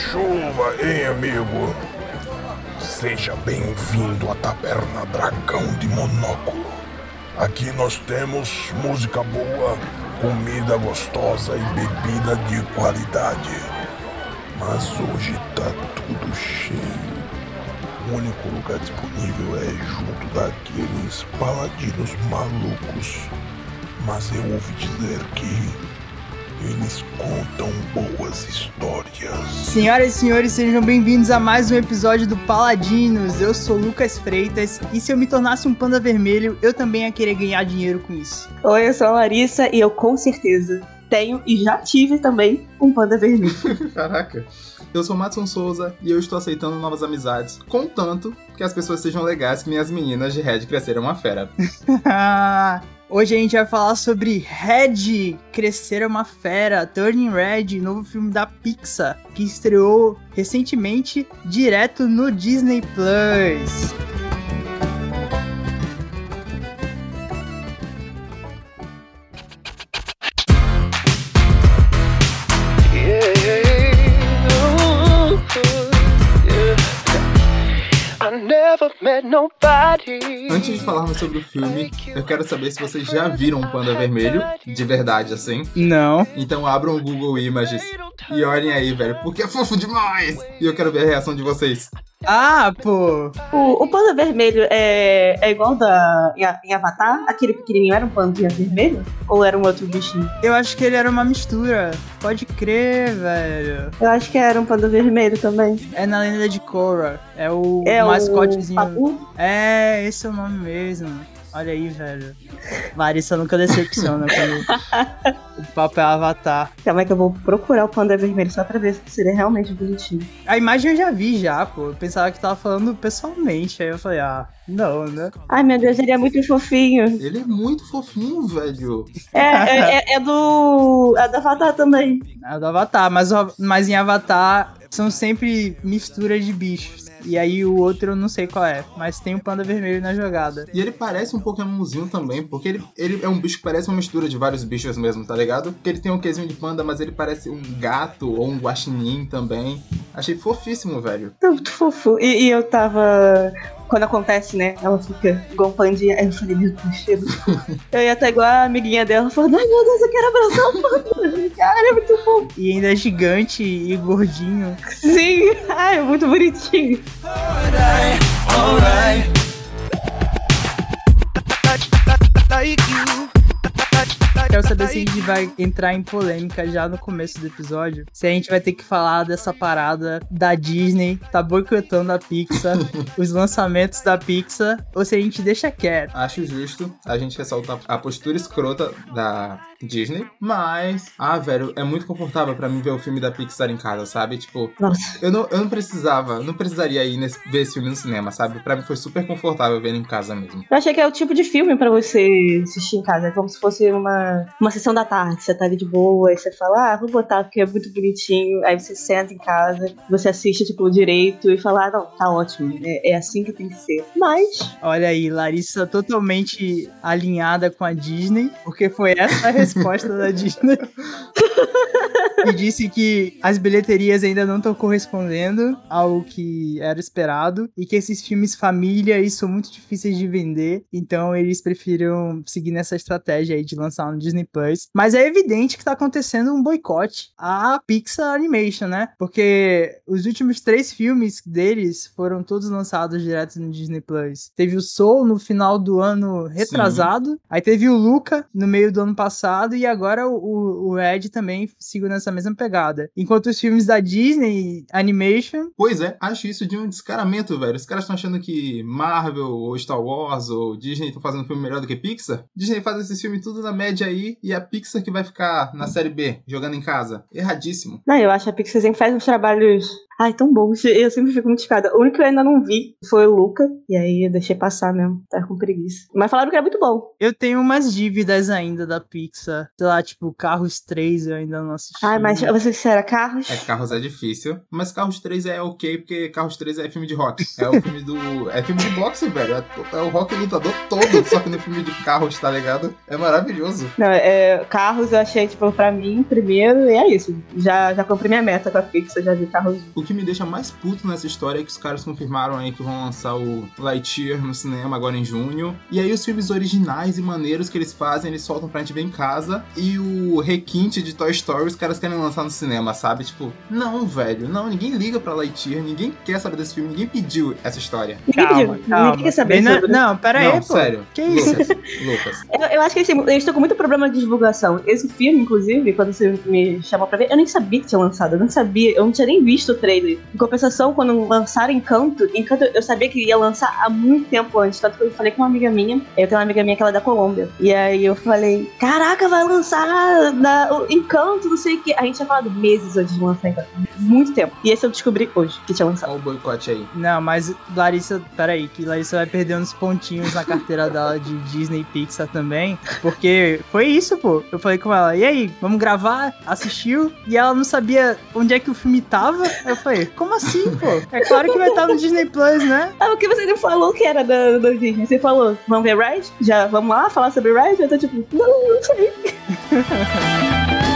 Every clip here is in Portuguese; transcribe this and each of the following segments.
chuva, hein, amigo? Seja bem-vindo à Taberna Dragão de Monóculo. Aqui nós temos música boa, comida gostosa e bebida de qualidade. Mas hoje tá tudo cheio. O único lugar disponível é junto daqueles paladinos malucos. Mas eu ouvi dizer que eles contam boas histórias. Senhoras e senhores, sejam bem-vindos a mais um episódio do Paladinos. Eu sou Lucas Freitas e se eu me tornasse um panda vermelho, eu também ia querer ganhar dinheiro com isso. Oi, eu sou a Larissa e eu com certeza tenho e já tive também um panda vermelho. Caraca. Eu sou Matson Souza e eu estou aceitando novas amizades, contanto que as pessoas sejam legais que minhas meninas de Red cresceram uma fera. Hoje a gente vai falar sobre Red, Crescer é uma Fera, Turning Red, novo filme da Pixar, que estreou recentemente direto no Disney Plus. Antes de falarmos sobre o filme, eu quero saber se vocês já viram um panda vermelho, de verdade, assim. Não. Então abram o Google Images e olhem aí, velho, porque é fofo demais! E eu quero ver a reação de vocês. Ah, pô! O, o panda vermelho é, é igual da, em, em Avatar? Aquele pequenininho era um panda vermelho? Ou era um outro bichinho? Eu acho que ele era uma mistura. Pode crer, velho. Eu acho que era um panda vermelho também. É na lenda de Korra. É o É mascotezinho. o Papu? É, esse é o nome mesmo. Olha aí, velho. Larissa nunca decepciona quando o papo é Avatar. Calma aí que eu vou procurar o panda vermelho só pra ver se seria realmente bonitinho. A imagem eu já vi já, pô. Eu pensava que tava falando pessoalmente. Aí eu falei, ah, não, né? Ai meu Deus, ele é muito fofinho. Ele é muito fofinho, velho. É, é, é- é do. É do Avatar também. É do Avatar, mas, mas em Avatar são sempre misturas de bichos. E aí o outro eu não sei qual é, mas tem o panda vermelho na jogada. E ele parece um Pokémonzinho também, porque ele, ele é um bicho que parece uma mistura de vários bichos mesmo, tá ligado? Porque ele tem um quesinho de panda, mas ele parece um gato ou um guaxinim também. Achei fofíssimo, velho. Tá muito fofo. E, e eu tava. Quando acontece, né? Ela fica igual um pandinha. Aí eu falei, meu Deus, cheiro. eu ia estar igual a amiguinha dela, falando, ai meu Deus, eu quero abraçar o panda. Cara, é muito fofo. E ainda é gigante e gordinho. Sim, ai, é muito bonitinho. Quero saber se a gente vai entrar em polêmica já no começo do episódio. Se a gente vai ter que falar dessa parada da Disney, tá boicotando a Pixar, os lançamentos da Pixar, ou se a gente deixa quieto. Acho justo a gente ressaltar a postura escrota da Disney, mas, ah, velho, é muito confortável pra mim ver o filme da Pixar em casa, sabe? Tipo, Nossa. eu não, eu não precisava, não precisaria ir nesse, ver esse filme no cinema, sabe? Pra mim foi super confortável ver ele em casa mesmo. Eu achei que é o tipo de filme pra você assistir em casa. É como se fosse uma, uma sessão da tarde. Você tá ali de boa, aí você fala, ah, vou botar porque é muito bonitinho. Aí você senta em casa, você assiste, tipo, direito e fala, ah, não, tá ótimo. É, é assim que tem que ser. Mas, Olha aí, Larissa totalmente alinhada com a Disney, porque foi essa a resposta da Disney. e disse que as bilheterias ainda não estão correspondendo ao que era esperado e que esses filmes família são muito difíceis de vender, então eles preferiram seguir nessa estratégia aí de lançar no Disney Plus. Mas é evidente que tá acontecendo um boicote à Pixar Animation, né? Porque os últimos três filmes deles foram todos lançados direto no Disney Plus. Teve o Soul no final do ano retrasado, aí teve o Luca no meio do ano passado e agora o, o Ed também seguiu nessa mesma pegada. Enquanto os filmes da Disney Animation Pois é, acho isso de um descaramento, velho. Os caras estão achando que Marvel, ou Star Wars, ou Disney estão fazendo filme melhor do que Pixar. Disney faz esses filmes tudo na média aí, e a Pixar que vai ficar na série B, jogando em casa. Erradíssimo. não, eu acho que a Pixar sempre faz uns trabalhos Ai, tão bom. Eu sempre fico muito chocada. O único que eu ainda não vi foi o Luca. E aí eu deixei passar mesmo. Tá com preguiça. Mas falaram que é muito bom. Eu tenho umas dívidas ainda da Pixar. Sei lá, tipo, Carros 3 eu ainda não assisti. Ai, mas eu vou ser sincera, Carros. É, Carros é difícil. Mas Carros 3 é ok, porque Carros 3 é filme de rock. É o filme do. É filme de boxe, velho. É, é o rock lutador todo, só que no filme de carros, tá ligado? É maravilhoso. Não, é, Carros eu achei, tipo, pra mim, primeiro, e é isso. Já, já cumpri minha meta com a Pixar, já vi Carros. Que me deixa mais puto nessa história é que os caras confirmaram aí que vão lançar o Lightyear no cinema agora em junho. E aí os filmes originais e maneiros que eles fazem, eles soltam pra gente ver em casa. E o requinte de Toy Story os caras querem lançar no cinema, sabe? Tipo, não, velho, não, ninguém liga pra Lightyear, ninguém quer saber desse filme, ninguém pediu essa história. Ninguém Calma, pediu, calma. ninguém quer saber Bem na- sobre. Não, pera não, aí, pô. sério. Que isso? Lucas, Lucas. Eu, eu acho que assim, eles estão com muito problema de divulgação. Esse filme, inclusive, quando você me chamou pra ver, eu nem sabia que tinha lançado. Eu não sabia, eu não tinha nem visto o trailer. Em compensação, quando lançaram Encanto, Encanto eu sabia que ia lançar há muito tempo antes. Tanto que eu falei com uma amiga minha, eu tenho uma amiga minha que ela é da Colômbia. E aí eu falei, caraca, vai lançar na, Encanto, não sei o que. A gente tinha falado meses antes de lançar Encanto. Muito tempo. E esse eu descobri hoje que tinha lançado. Olha o boicote aí. Não, mas Larissa, peraí, que Larissa vai perder uns pontinhos na carteira dela de Disney Pixar também. Porque foi isso, pô. Eu falei com ela, e aí, vamos gravar? Assistiu? E ela não sabia onde é que o filme tava. Eu falei, como assim, pô? É claro que vai estar no Disney Plus, né? Ah, o que você não falou que era da, da Disney? Você falou, vamos ver Ride? Já, vamos lá falar sobre Ride? Eu tô tipo, não, não sei.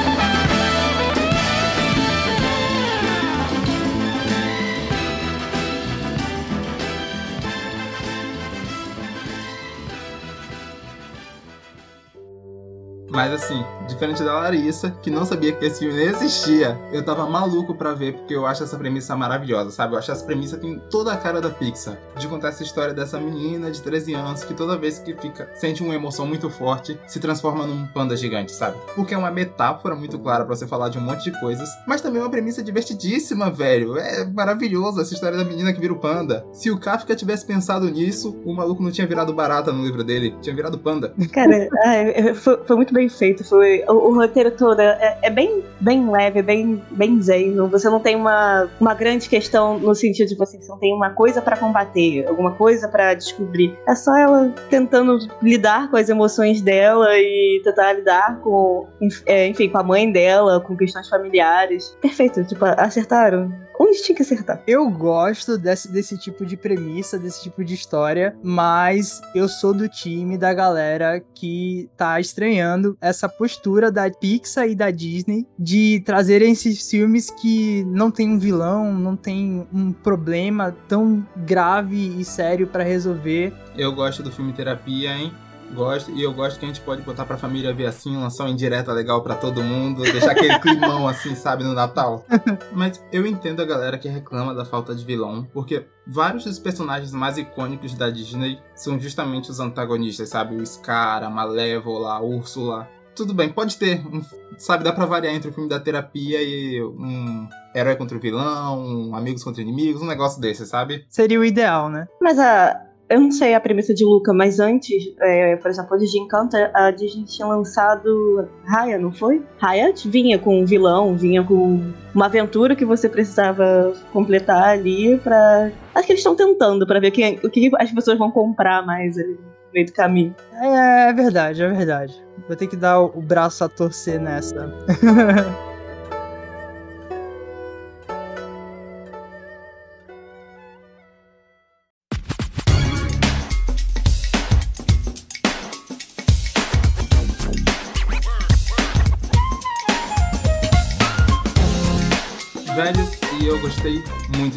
Mas assim, diferente da Larissa, que não sabia que esse filme existia, eu tava maluco pra ver, porque eu acho essa premissa maravilhosa, sabe? Eu acho essa premissa tem toda a cara da Pixar. De contar essa história dessa menina de 13 anos que toda vez que fica sente uma emoção muito forte, se transforma num panda gigante, sabe? Porque é uma metáfora muito clara pra você falar de um monte de coisas, mas também é uma premissa divertidíssima, velho. É maravilhoso essa história da menina que vira o panda. Se o Kafka tivesse pensado nisso, o maluco não tinha virado barata no livro dele, tinha virado panda. Cara, foi, foi muito bem feito. Foi, o, o roteiro todo é, é bem, bem leve, bem, bem zen. Você não tem uma, uma grande questão no sentido de você não tem uma coisa pra combater, alguma coisa pra descobrir. É só ela tentando lidar com as emoções dela e tentar lidar com, é, enfim, com a mãe dela, com questões familiares. Perfeito, tipo, acertaram. Onde tinha que acertar? Eu gosto desse, desse tipo de premissa, desse tipo de história, mas eu sou do time da galera que tá estranhando essa postura da Pixar e da Disney de trazerem esses filmes que não tem um vilão, não tem um problema tão grave e sério pra resolver. Eu gosto do filme Terapia, hein? Gosto, e eu gosto que a gente pode botar pra família ver assim, lançar uma indireta legal pra todo mundo, deixar aquele climão assim, sabe, no Natal. Mas eu entendo a galera que reclama da falta de vilão, porque vários dos personagens mais icônicos da Disney são justamente os antagonistas, sabe? O Scar, a Malévola, a Úrsula. Tudo bem, pode ter, um, sabe, dá pra variar entre o filme da terapia e um herói contra o vilão, um amigos contra inimigos, um negócio desse, sabe? Seria o ideal, né? Mas a. Eu não sei a premissa de Luca, mas antes, é, por exemplo, antes de Encanto, a Disney tinha lançado Raya, não foi? Raya vinha com um vilão, vinha com uma aventura que você precisava completar ali pra. Acho que eles estão tentando pra ver quem, o que as pessoas vão comprar mais ali no meio do caminho. É, é verdade, é verdade. Vou ter que dar o braço a torcer nessa.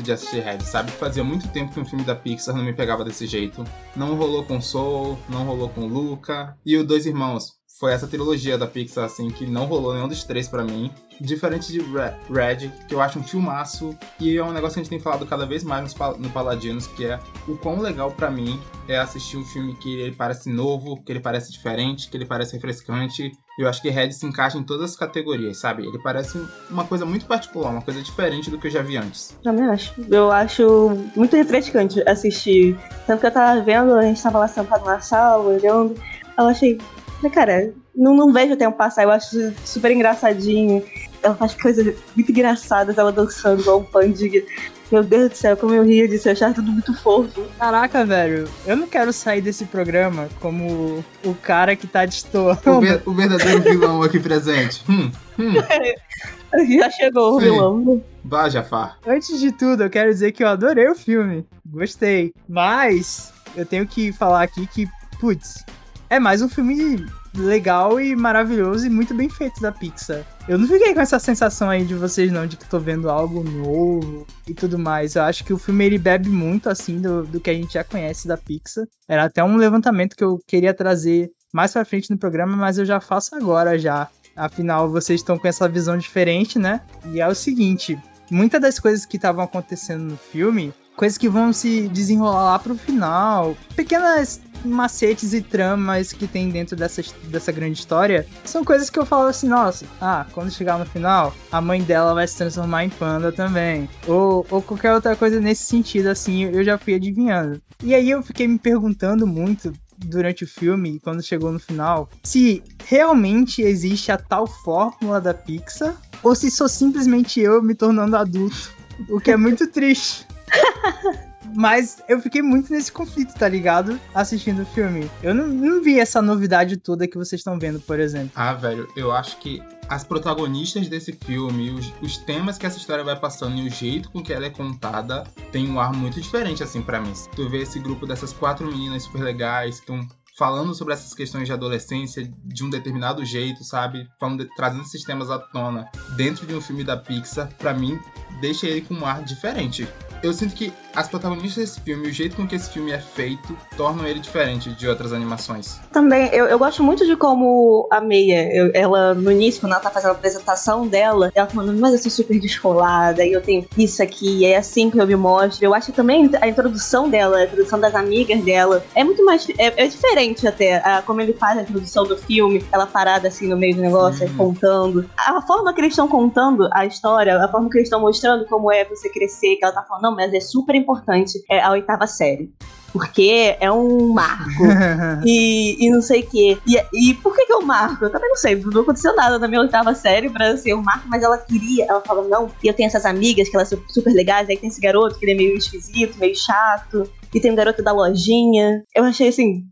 de assistir Red, sabe? Fazia muito tempo que um filme da Pixar não me pegava desse jeito. Não rolou com Soul, não rolou com Luca. E o Dois Irmãos. Foi essa trilogia da Pixar, assim, que não rolou nenhum dos três pra mim. Diferente de Re- Red, que eu acho um filmaço. E é um negócio que a gente tem falado cada vez mais no Paladinos, que é o quão legal pra mim é assistir um filme que ele parece novo, que ele parece diferente, que ele parece refrescante. Eu acho que Red se encaixa em todas as categorias, sabe? Ele parece uma coisa muito particular, uma coisa diferente do que eu já vi antes. Também acho. Eu acho muito refrescante assistir. Tanto que eu tava vendo, a gente tava lá sentado na sala, olhando. Eu achei, Mas, cara, não, não vejo o tempo passar, eu acho super engraçadinho. Ela faz coisas muito engraçadas, ela dançando igual um pandiga. Meu Deus do céu, como eu ria disso, eu achava tudo muito fofo. Caraca, velho, eu não quero sair desse programa como o cara que tá destoando. O, ver, o verdadeiro vilão aqui presente. Hum, hum. Já chegou o Sim. vilão. Vá, Jafar. Antes de tudo, eu quero dizer que eu adorei o filme. Gostei. Mas eu tenho que falar aqui que, putz, é mais um filme legal e maravilhoso e muito bem feito da Pixar. Eu não fiquei com essa sensação aí de vocês não, de que tô vendo algo novo e tudo mais. Eu acho que o filme ele bebe muito assim do, do que a gente já conhece da Pixar. Era até um levantamento que eu queria trazer mais pra frente no programa, mas eu já faço agora já. Afinal, vocês estão com essa visão diferente, né? E é o seguinte, muitas das coisas que estavam acontecendo no filme, coisas que vão se desenrolar lá pro final, pequenas macetes e tramas que tem dentro dessa, dessa grande história, são coisas que eu falo assim, nossa, ah, quando chegar no final, a mãe dela vai se transformar em panda também. Ou, ou qualquer outra coisa nesse sentido, assim, eu já fui adivinhando. E aí eu fiquei me perguntando muito durante o filme, quando chegou no final, se realmente existe a tal fórmula da Pixar, ou se sou simplesmente eu me tornando adulto. O que é muito triste. Mas eu fiquei muito nesse conflito, tá ligado? Assistindo o filme. Eu não, não vi essa novidade toda que vocês estão vendo, por exemplo. Ah, velho, eu acho que as protagonistas desse filme, os, os temas que essa história vai passando e o jeito com que ela é contada tem um ar muito diferente, assim, pra mim. Tu vê esse grupo dessas quatro meninas super legais que estão falando sobre essas questões de adolescência de um determinado jeito, sabe? Falando de- trazendo esses temas à tona dentro de um filme da Pixar, pra mim, deixa ele com um ar diferente. Eu sinto que as protagonistas desse filme, o jeito com que esse filme é feito, tornam ele diferente de outras animações. Também, eu, eu gosto muito de como a Meia, eu- ela, no início, quando ela tá fazendo a apresentação dela, ela falando, mas eu sou super descolada, e eu tenho isso aqui, é assim que eu me mostro. Eu acho que também a introdução dela, a introdução das amigas dela, é muito mais. É, é diferente até, a- como ele faz a introdução do filme, ela parada assim no meio do negócio, contando. A forma que eles estão contando a história, a forma que eles estão mostrando como é você crescer, que ela tá falando, não, mas é super importante é a oitava série. Porque é um marco e, e não sei o quê. E, e por que que eu marco? Eu também não sei, não aconteceu nada na minha oitava série pra ser um marco, mas ela queria, ela falou, não, e eu tenho essas amigas que elas são super legais, aí tem esse garoto que ele é meio esquisito, meio chato, e tem o garoto da lojinha. Eu achei assim,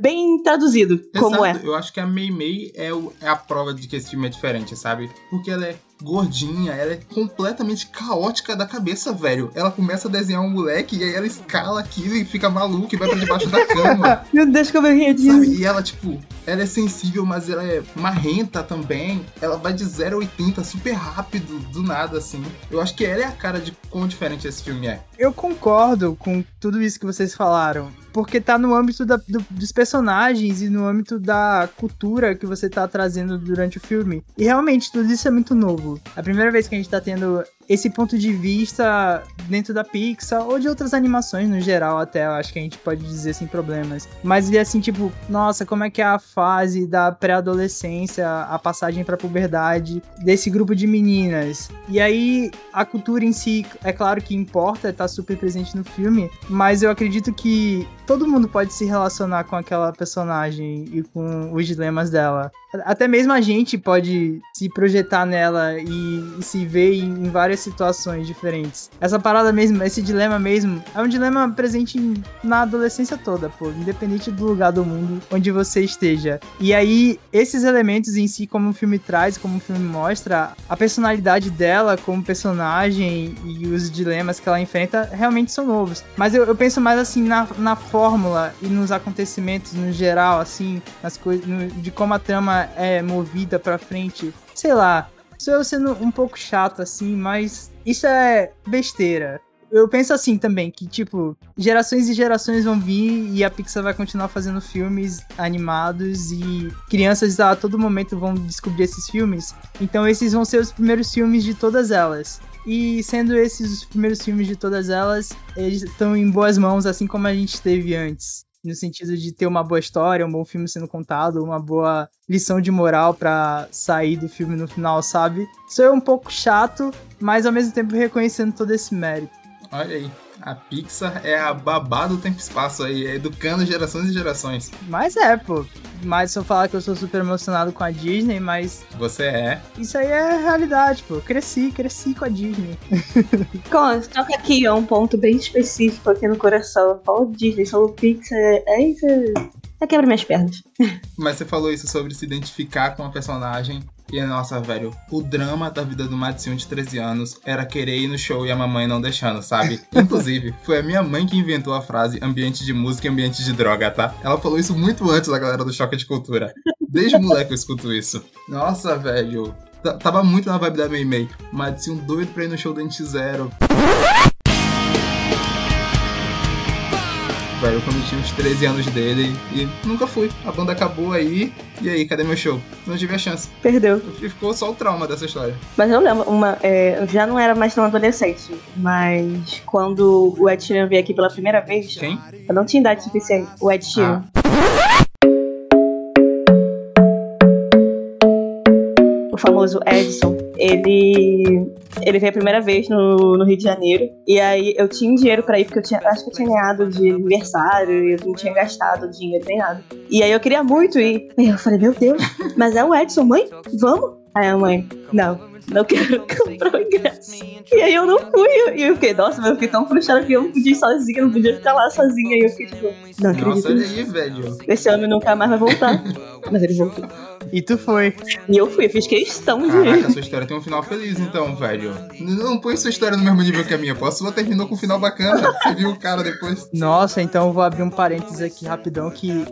bem traduzido, como é. Exato, Eu acho que a Mei Mei é, o- é a prova de que esse filme é diferente, sabe? Porque ela é gordinha, ela é completamente caótica da cabeça, velho. Ela começa a desenhar um moleque e aí ela escala aquilo e fica maluca e vai pra debaixo da cama. Meu Deus, como eu ria disso. Sabe? E ela, tipo, ela é sensível, mas ela é marrenta também. Ela vai de 0 a 80 super rápido, do nada, assim. Eu acho que ela é a cara de quão diferente esse filme é. Eu concordo com tudo isso que vocês falaram. Porque tá no âmbito da- do- dos personagens e no âmbito da cultura que você tá trazendo durante o filme. E realmente, tudo isso é muito novo. A primeira vez que a gente tá tendo esse ponto de vista dentro da Pixar ou de outras animações no geral, até eu acho que a gente pode dizer sem problemas. Mas ver assim, tipo, nossa, como é que é a fase da pré-adolescência, a passagem pra puberdade desse grupo de meninas. E aí, a cultura em si, é claro que importa, tá super presente no filme, mas eu acredito que todo mundo pode se relacionar com aquela personagem e com os dilemas dela. Até mesmo a gente pode se projetar nela e, e se ver em, em situações diferentes. Essa parada mesmo, esse dilema mesmo, é um dilema presente na adolescência toda, pô, independente do lugar do mundo onde você esteja. E aí, esses elementos em si, como o filme traz, como o filme mostra, a personalidade dela como personagem e os dilemas que ela enfrenta realmente são novos. Mas eu, eu penso mais assim na, na fórmula e nos acontecimentos no geral, assim, nas coisas, de como a trama é movida pra frente. Sei lá, sou eu sendo um pouco chato assim, mas isso é besteira. Eu penso assim também, que, tipo, gerações e gerações vão vir e a Pixar vai continuar fazendo filmes animados e crianças a todo momento vão descobrir esses filmes. Então esses vão ser os primeiros filmes de todas elas. E sendo esses os primeiros filmes de todas elas, eles estão em boas mãos, assim como a gente teve antes. No sentido de ter uma boa história, um bom filme sendo contado, uma boa lição de moral pra sair do filme no final, sabe? Sou eu um pouco chato, mas ao mesmo tempo reconhecendo todo esse mérito. Olha aí. A Pixar é a babá do tempo e espaço aí, é educando gerações e gerações. Mas é, pô. Mas se eu falar que eu sou super emocionado com a Disney, mas Você é. isso aí é realidade, pô. Cresci, cresci com a Disney. Cons, toca aqui, ó, um ponto bem específico aqui no coração. Falou Disney, falou Pixar, é isso. É quebra minhas pernas. Mas você falou isso sobre se identificar com a personagem. E, nossa, velho, o drama da vida do Madison de 13 anos era querer ir no show e a mamãe não deixando, sabe? Inclusive, foi a minha mãe que inventou a frase ambiente de música e ambiente de droga, tá? Ela falou isso muito antes da galera do Choque de Cultura. Desde moleque eu escuto isso. Nossa, velho. Tava muito na vibe da Mei Mei. Madison doido pra ir no show do NX Zero. Velho, eu prometi uns 13 anos dele e nunca fui. A banda acabou aí. E aí, cadê meu show? Não tive a chance. Perdeu. E ficou só o trauma dessa história. Mas eu lembro, uma, é, eu já não era mais tão adolescente, mas quando o Ed Sheeran veio aqui pela primeira vez, Quem? eu não tinha idade suficiente. O Ed Sheeran. O famoso Edson, ele ele veio a primeira vez no, no Rio de Janeiro. E aí eu tinha dinheiro pra ir, porque eu tinha, acho que eu tinha ganhado de aniversário e eu não tinha gastado dinheiro nem nada. E aí eu queria muito ir. Aí eu falei, meu Deus, mas é o Edson, mãe? Vamos? Aí a mãe, não, não quero comprar o ingresso. E aí eu não fui. E eu fiquei, nossa, mas eu fiquei tão frustrada que eu não podia ir sozinha, não podia ficar lá sozinha. E eu fiquei tipo, não acredito. Nossa, olha aí, velho. Esse homem nunca mais vai voltar. Mas ele voltou. E tu foi. E eu fui, eu fiz questão de ir. Caraca, sua história tem um final feliz, então, velho. Não põe sua história no mesmo nível que a minha. A sua terminou com um final bacana. Você viu o cara depois. Nossa, então eu vou abrir um parênteses aqui rapidão que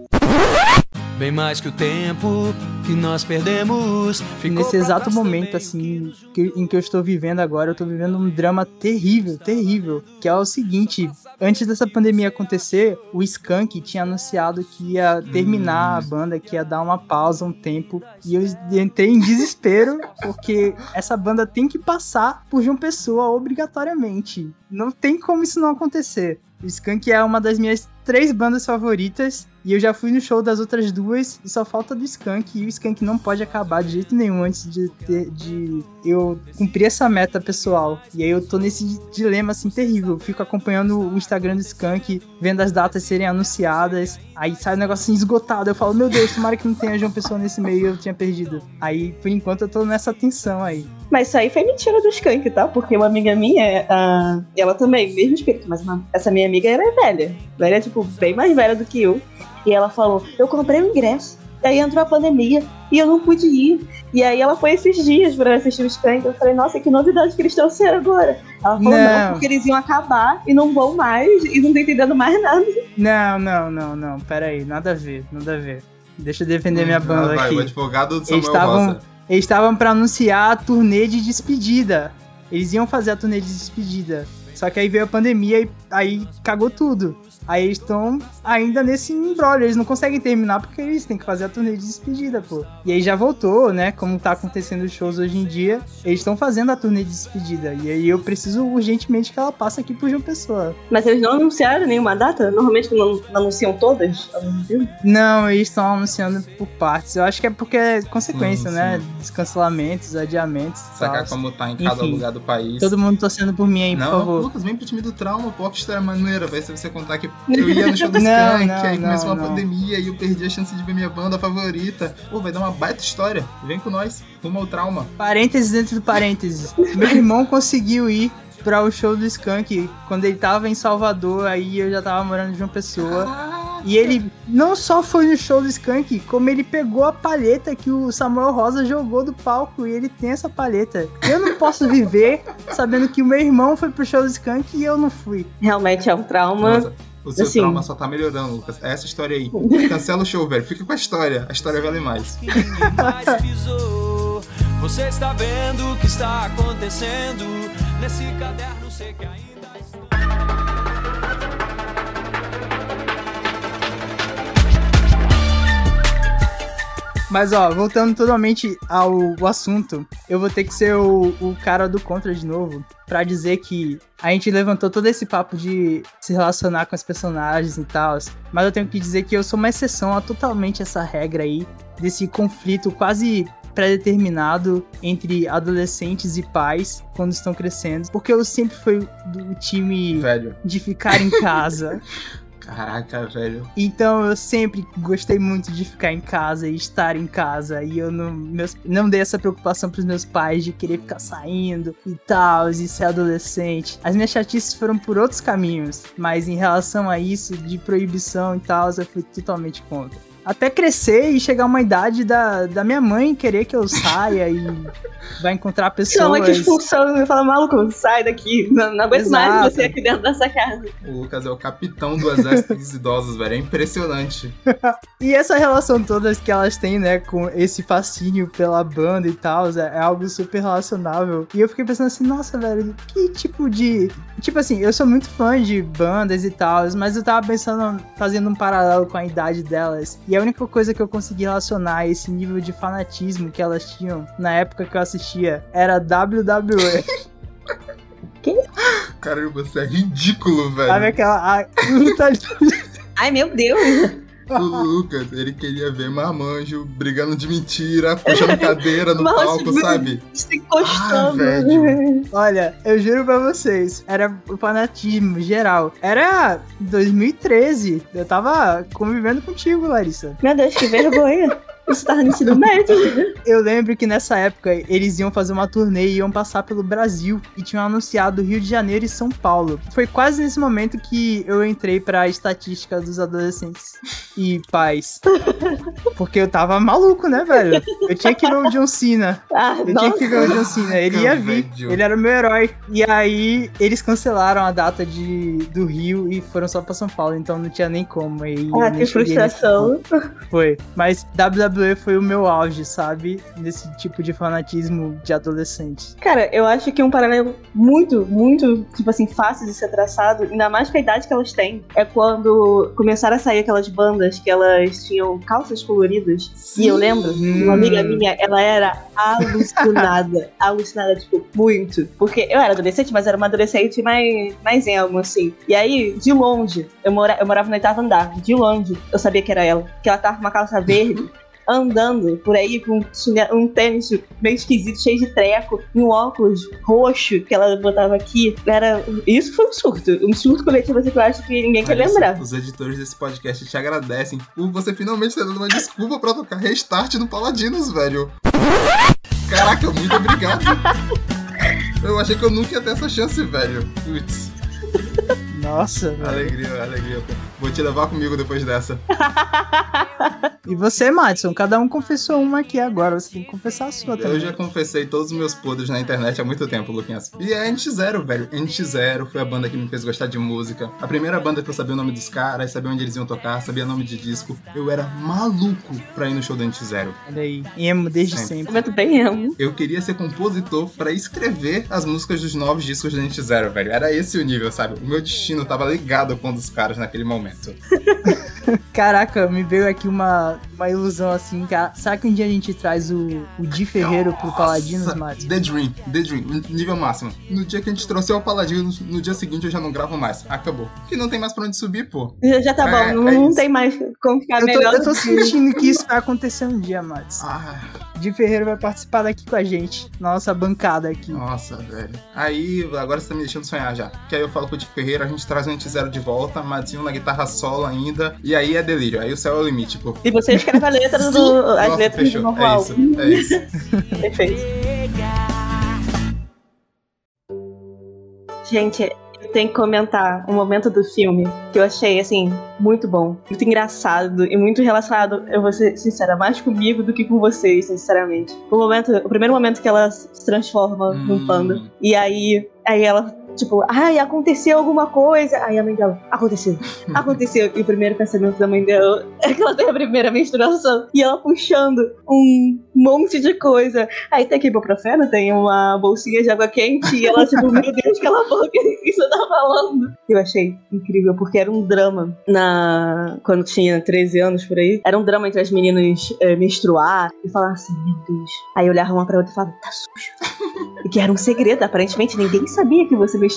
Bem mais que o tempo que nós perdemos. Nesse exato momento, assim, que- em que eu estou vivendo agora, eu tô vivendo um drama terrível, terrível. Que é o seguinte: antes dessa pandemia acontecer, o Skank tinha anunciado que ia terminar a banda, que ia dar uma pausa um tempo. E eu entrei em desespero, porque essa banda tem que passar por João Pessoa obrigatoriamente. Não tem como isso não acontecer. O Skank é uma das minhas três bandas favoritas. E eu já fui no show das outras duas e só falta do Skank. E o Skank não pode acabar de jeito nenhum antes de, ter, de eu cumprir essa meta pessoal. E aí eu tô nesse dilema assim terrível. Eu fico acompanhando o Instagram do Skank, vendo as datas serem anunciadas. Aí sai um negócio assim esgotado. Eu falo, meu Deus, tomara que não tenha João Pessoa nesse meio eu tinha perdido. Aí, por enquanto, eu tô nessa tensão aí. Mas isso aí foi mentira do Skank, tá? Porque uma amiga minha, ah, ela também, mesmo espírito, mas uma- essa minha amiga era velha. Era, tipo, bem mais velha do que eu. E ela falou: Eu comprei o ingresso. Daí entrou a pandemia e eu não pude ir. E aí ela foi esses dias pra assistir o Skank. Eu falei, nossa, que novidade que eles trouxeram agora. Ela falou, não. Não. porque eles iam acabar e não vão mais e não tô entendendo mais nada. Não, não, não, não. Pera aí, nada a ver, nada a ver. Deixa eu defender minha banda vai, aqui. o advogado do Eles Samuel estavam Rosa. eles estavam para anunciar a turnê de despedida. Eles iam fazer a turnê de despedida. Só que aí veio a pandemia e aí cagou tudo. Aí eles estão ainda nesse embrolho. Eles não conseguem terminar porque eles têm que fazer a turnê de despedida, pô. E aí já voltou, né? Como tá acontecendo os shows hoje em dia. Eles estão fazendo a turnê de despedida. E aí eu preciso urgentemente que ela passe aqui pro João Pessoa. Mas eles não anunciaram nenhuma data? Normalmente não, não anunciam todas. Não, eles estão anunciando por partes. Eu acho que é porque é consequência, Sim, né? sim. Dos cancelamentos, adiamentos Sacar tal. como tá em cada Enfim. lugar do país. Todo mundo torcendo por mim aí, por Não, favor. Lucas, vem pro time do trauma, pô, que história maneira, vai ser você contar que eu ia no show do Não, Skank, não, aí não, começou uma não. pandemia e eu perdi a chance de ver minha banda favorita. Pô, vai dar uma baita história. Vem com nós, rumo ao trauma. Parênteses dentro do parênteses. Meu irmão conseguiu ir para o show do Skank quando ele tava em Salvador, aí eu já tava morando em João Pessoa. E ele não só foi no show do Skank, como ele pegou a palheta que o Samuel Rosa jogou do palco e ele tem essa palheta. Eu não posso viver sabendo que o meu irmão foi pro show do Skank e eu não fui. Realmente é um trauma. Nossa, o seu assim- trauma só tá melhorando, Lucas. É essa história aí. Cancela o show, velho. Fica com a história. A história vale mais. Você está vendo o que está acontecendo nesse caderno sei que ainda Mas ó, voltando totalmente ao assunto, eu vou ter que ser o, o cara do contra de novo pra dizer que a gente levantou todo esse papo de se relacionar com os personagens e tal, mas eu tenho que dizer que eu sou uma exceção a totalmente essa regra aí desse conflito quase pré-determinado entre adolescentes e pais quando estão crescendo. Porque eu sempre fui do time Velho. de ficar em casa. Caraca, velho. Então eu sempre gostei muito de ficar em casa e estar em casa. E eu não, meus, não dei essa preocupação pros meus pais de querer ficar saindo e tal, e ser adolescente. As minhas chatices foram por outros caminhos. Mas em relação a isso, de proibição e tal, eu fui totalmente contra. Até crescer e chegar uma idade da, da minha mãe querer que eu saia e vai encontrar Chama que pessoas. expulsando e fala, maluco, sai daqui. Não, não aguento mais Exato. você aqui dentro dessa casa. O Lucas é o capitão do exército dos idosos, velho. É impressionante. E essa relação toda que elas têm, né, com esse fascínio pela banda e tal, é, é algo super relacionável. E eu fiquei pensando assim, nossa, velho, que tipo de. Tipo assim, eu sou muito fã de bandas e tal, mas eu tava pensando, fazendo um paralelo com a idade delas. E a única coisa que eu consegui relacionar a esse nível de fanatismo que elas tinham na época que eu assistia era WWE. Cara, você é ridículo, velho. Sabe aquela. A, Ai, meu Deus. O Lucas, ele queria ver marmanjo brigando de mentira, puxando cadeira no palco, sabe? Se encostando. Ah, velho. Olha, eu juro pra vocês, era o fanatismo geral. Era 2013. Eu tava convivendo contigo, Larissa. Meu Deus, que vergonha. Isso tava no ensino médio. Eu lembro que nessa época eles iam fazer uma turnê e iam passar pelo Brasil e tinham anunciado Rio de Janeiro e São Paulo. Foi quase nesse momento que eu entrei pra estatística dos adolescentes e pais. Porque eu tava maluco, né, velho? Eu tinha que ver o John Cena. Ah, Eu tinha nossa. que ver o John Cena, ele ia vir. Velho. Ele era o meu herói. E aí, eles cancelaram a data de, do Rio e foram só pra São Paulo, então não tinha nem como. E Ah, que frustração. Foi. Mas WWE foi o meu auge, sabe? Nesse tipo de fanatismo de adolescente. Cara, eu acho que um paralelo muito, muito, tipo assim, fácil de ser traçado, ainda mais com a idade que elas têm, é quando começaram a sair aquelas bandas que elas tinham calças coloridas. E eu lembro, uma amiga minha, ela era alucinada. alucinada, tipo, muito. Porque eu era adolescente, mas era uma adolescente mais, mais emo, assim. E aí, de longe, eu, mora, eu morava no oitavo andar, de longe, eu sabia que era ela. Que ela tava com uma calça verde. Andando por aí com um um tênis meio esquisito, cheio de treco, e um óculos roxo que ela botava aqui. Era. Isso foi um surto. Um surto coletivo assim, que eu acho que ninguém quer lembrar. Os editores desse podcast te agradecem por você finalmente ter dado uma desculpa pra tocar restart no Paladinos, velho. Caraca, muito obrigado. Eu achei que eu nunca ia ter essa chance, velho. Putz, Nossa, velho. alegria, alegria. Vou te levar comigo depois dessa. E você, Madison, cada um confessou uma aqui agora. Você tem que confessar a sua Eu também. já confessei todos os meus podres na internet há muito tempo, Luquinhas. E é NX0, velho. NX0 foi a banda que me fez gostar de música. A primeira banda que eu sabia o nome dos caras, sabia onde eles iam tocar, sabia nome de disco. Eu era maluco pra ir no show do NX0. Olha aí. Emo desde Sempre. sempre. Momento bem emo. Eu queria ser compositor pra escrever as músicas dos novos discos do NX0, velho. Era esse o nível, sabe? O meu destino tava ligado com um dos caras naquele momento. Caraca, me veio aqui uma, uma ilusão assim. Cara. Será que um dia a gente traz o, o Di Ferreiro pro Paladinos, Nossa, Madison? The Dream, The Dream, nível máximo. No dia que a gente trouxer o Paladinos, no dia seguinte eu já não gravo mais. Acabou. Que não tem mais pra onde subir, pô. Já, já tá É, bom, não, é não isso. tem mais como ficar Eu tô, melhor. eu tô sentindo que isso vai acontecer um dia, Madison. Ah, Di Ferreiro vai participar daqui com a gente, na nossa bancada aqui. nossa, velho. Aí, agora você tá me deixando sonhar já. Que aí eu falo com o Dick Ferreira, a gente traz o NX0 de volta, Madzinho na guitarra solo ainda. E aí é delírio. Aí o céu é o limite, pô. E você escreve a letra do. As Nossa, letras fechou. do É álbum. isso, é isso. Perfeito. Gente, eu tenho que comentar um momento do filme que eu achei, assim, muito bom, muito engraçado e muito relacionado, eu vou ser sincera, mais comigo do que com vocês, sinceramente. O momento, o primeiro momento que ela se transforma num Hum. panda. E aí, aí ela, tipo, ai, aconteceu alguma coisa. Aí a mãe dela, aconteceu, aconteceu. E o primeiro pensamento da mãe dela é que ela tem a primeira menstruação. E ela puxando um monte de coisa. Aí tem aqui ibuprofeno, tem uma bolsinha de água quente. E ela, tipo, meu Deus, cala a boca, isso dá uma falando. Eu achei incrível, porque era um drama na quando tinha 13 anos por aí. Era um drama entre as meninas é, menstruar e falar assim, meu Deus. Aí olhava uma pra outra e falava, tá sujo. e que era um segredo, aparentemente ninguém sabia que você menstruava.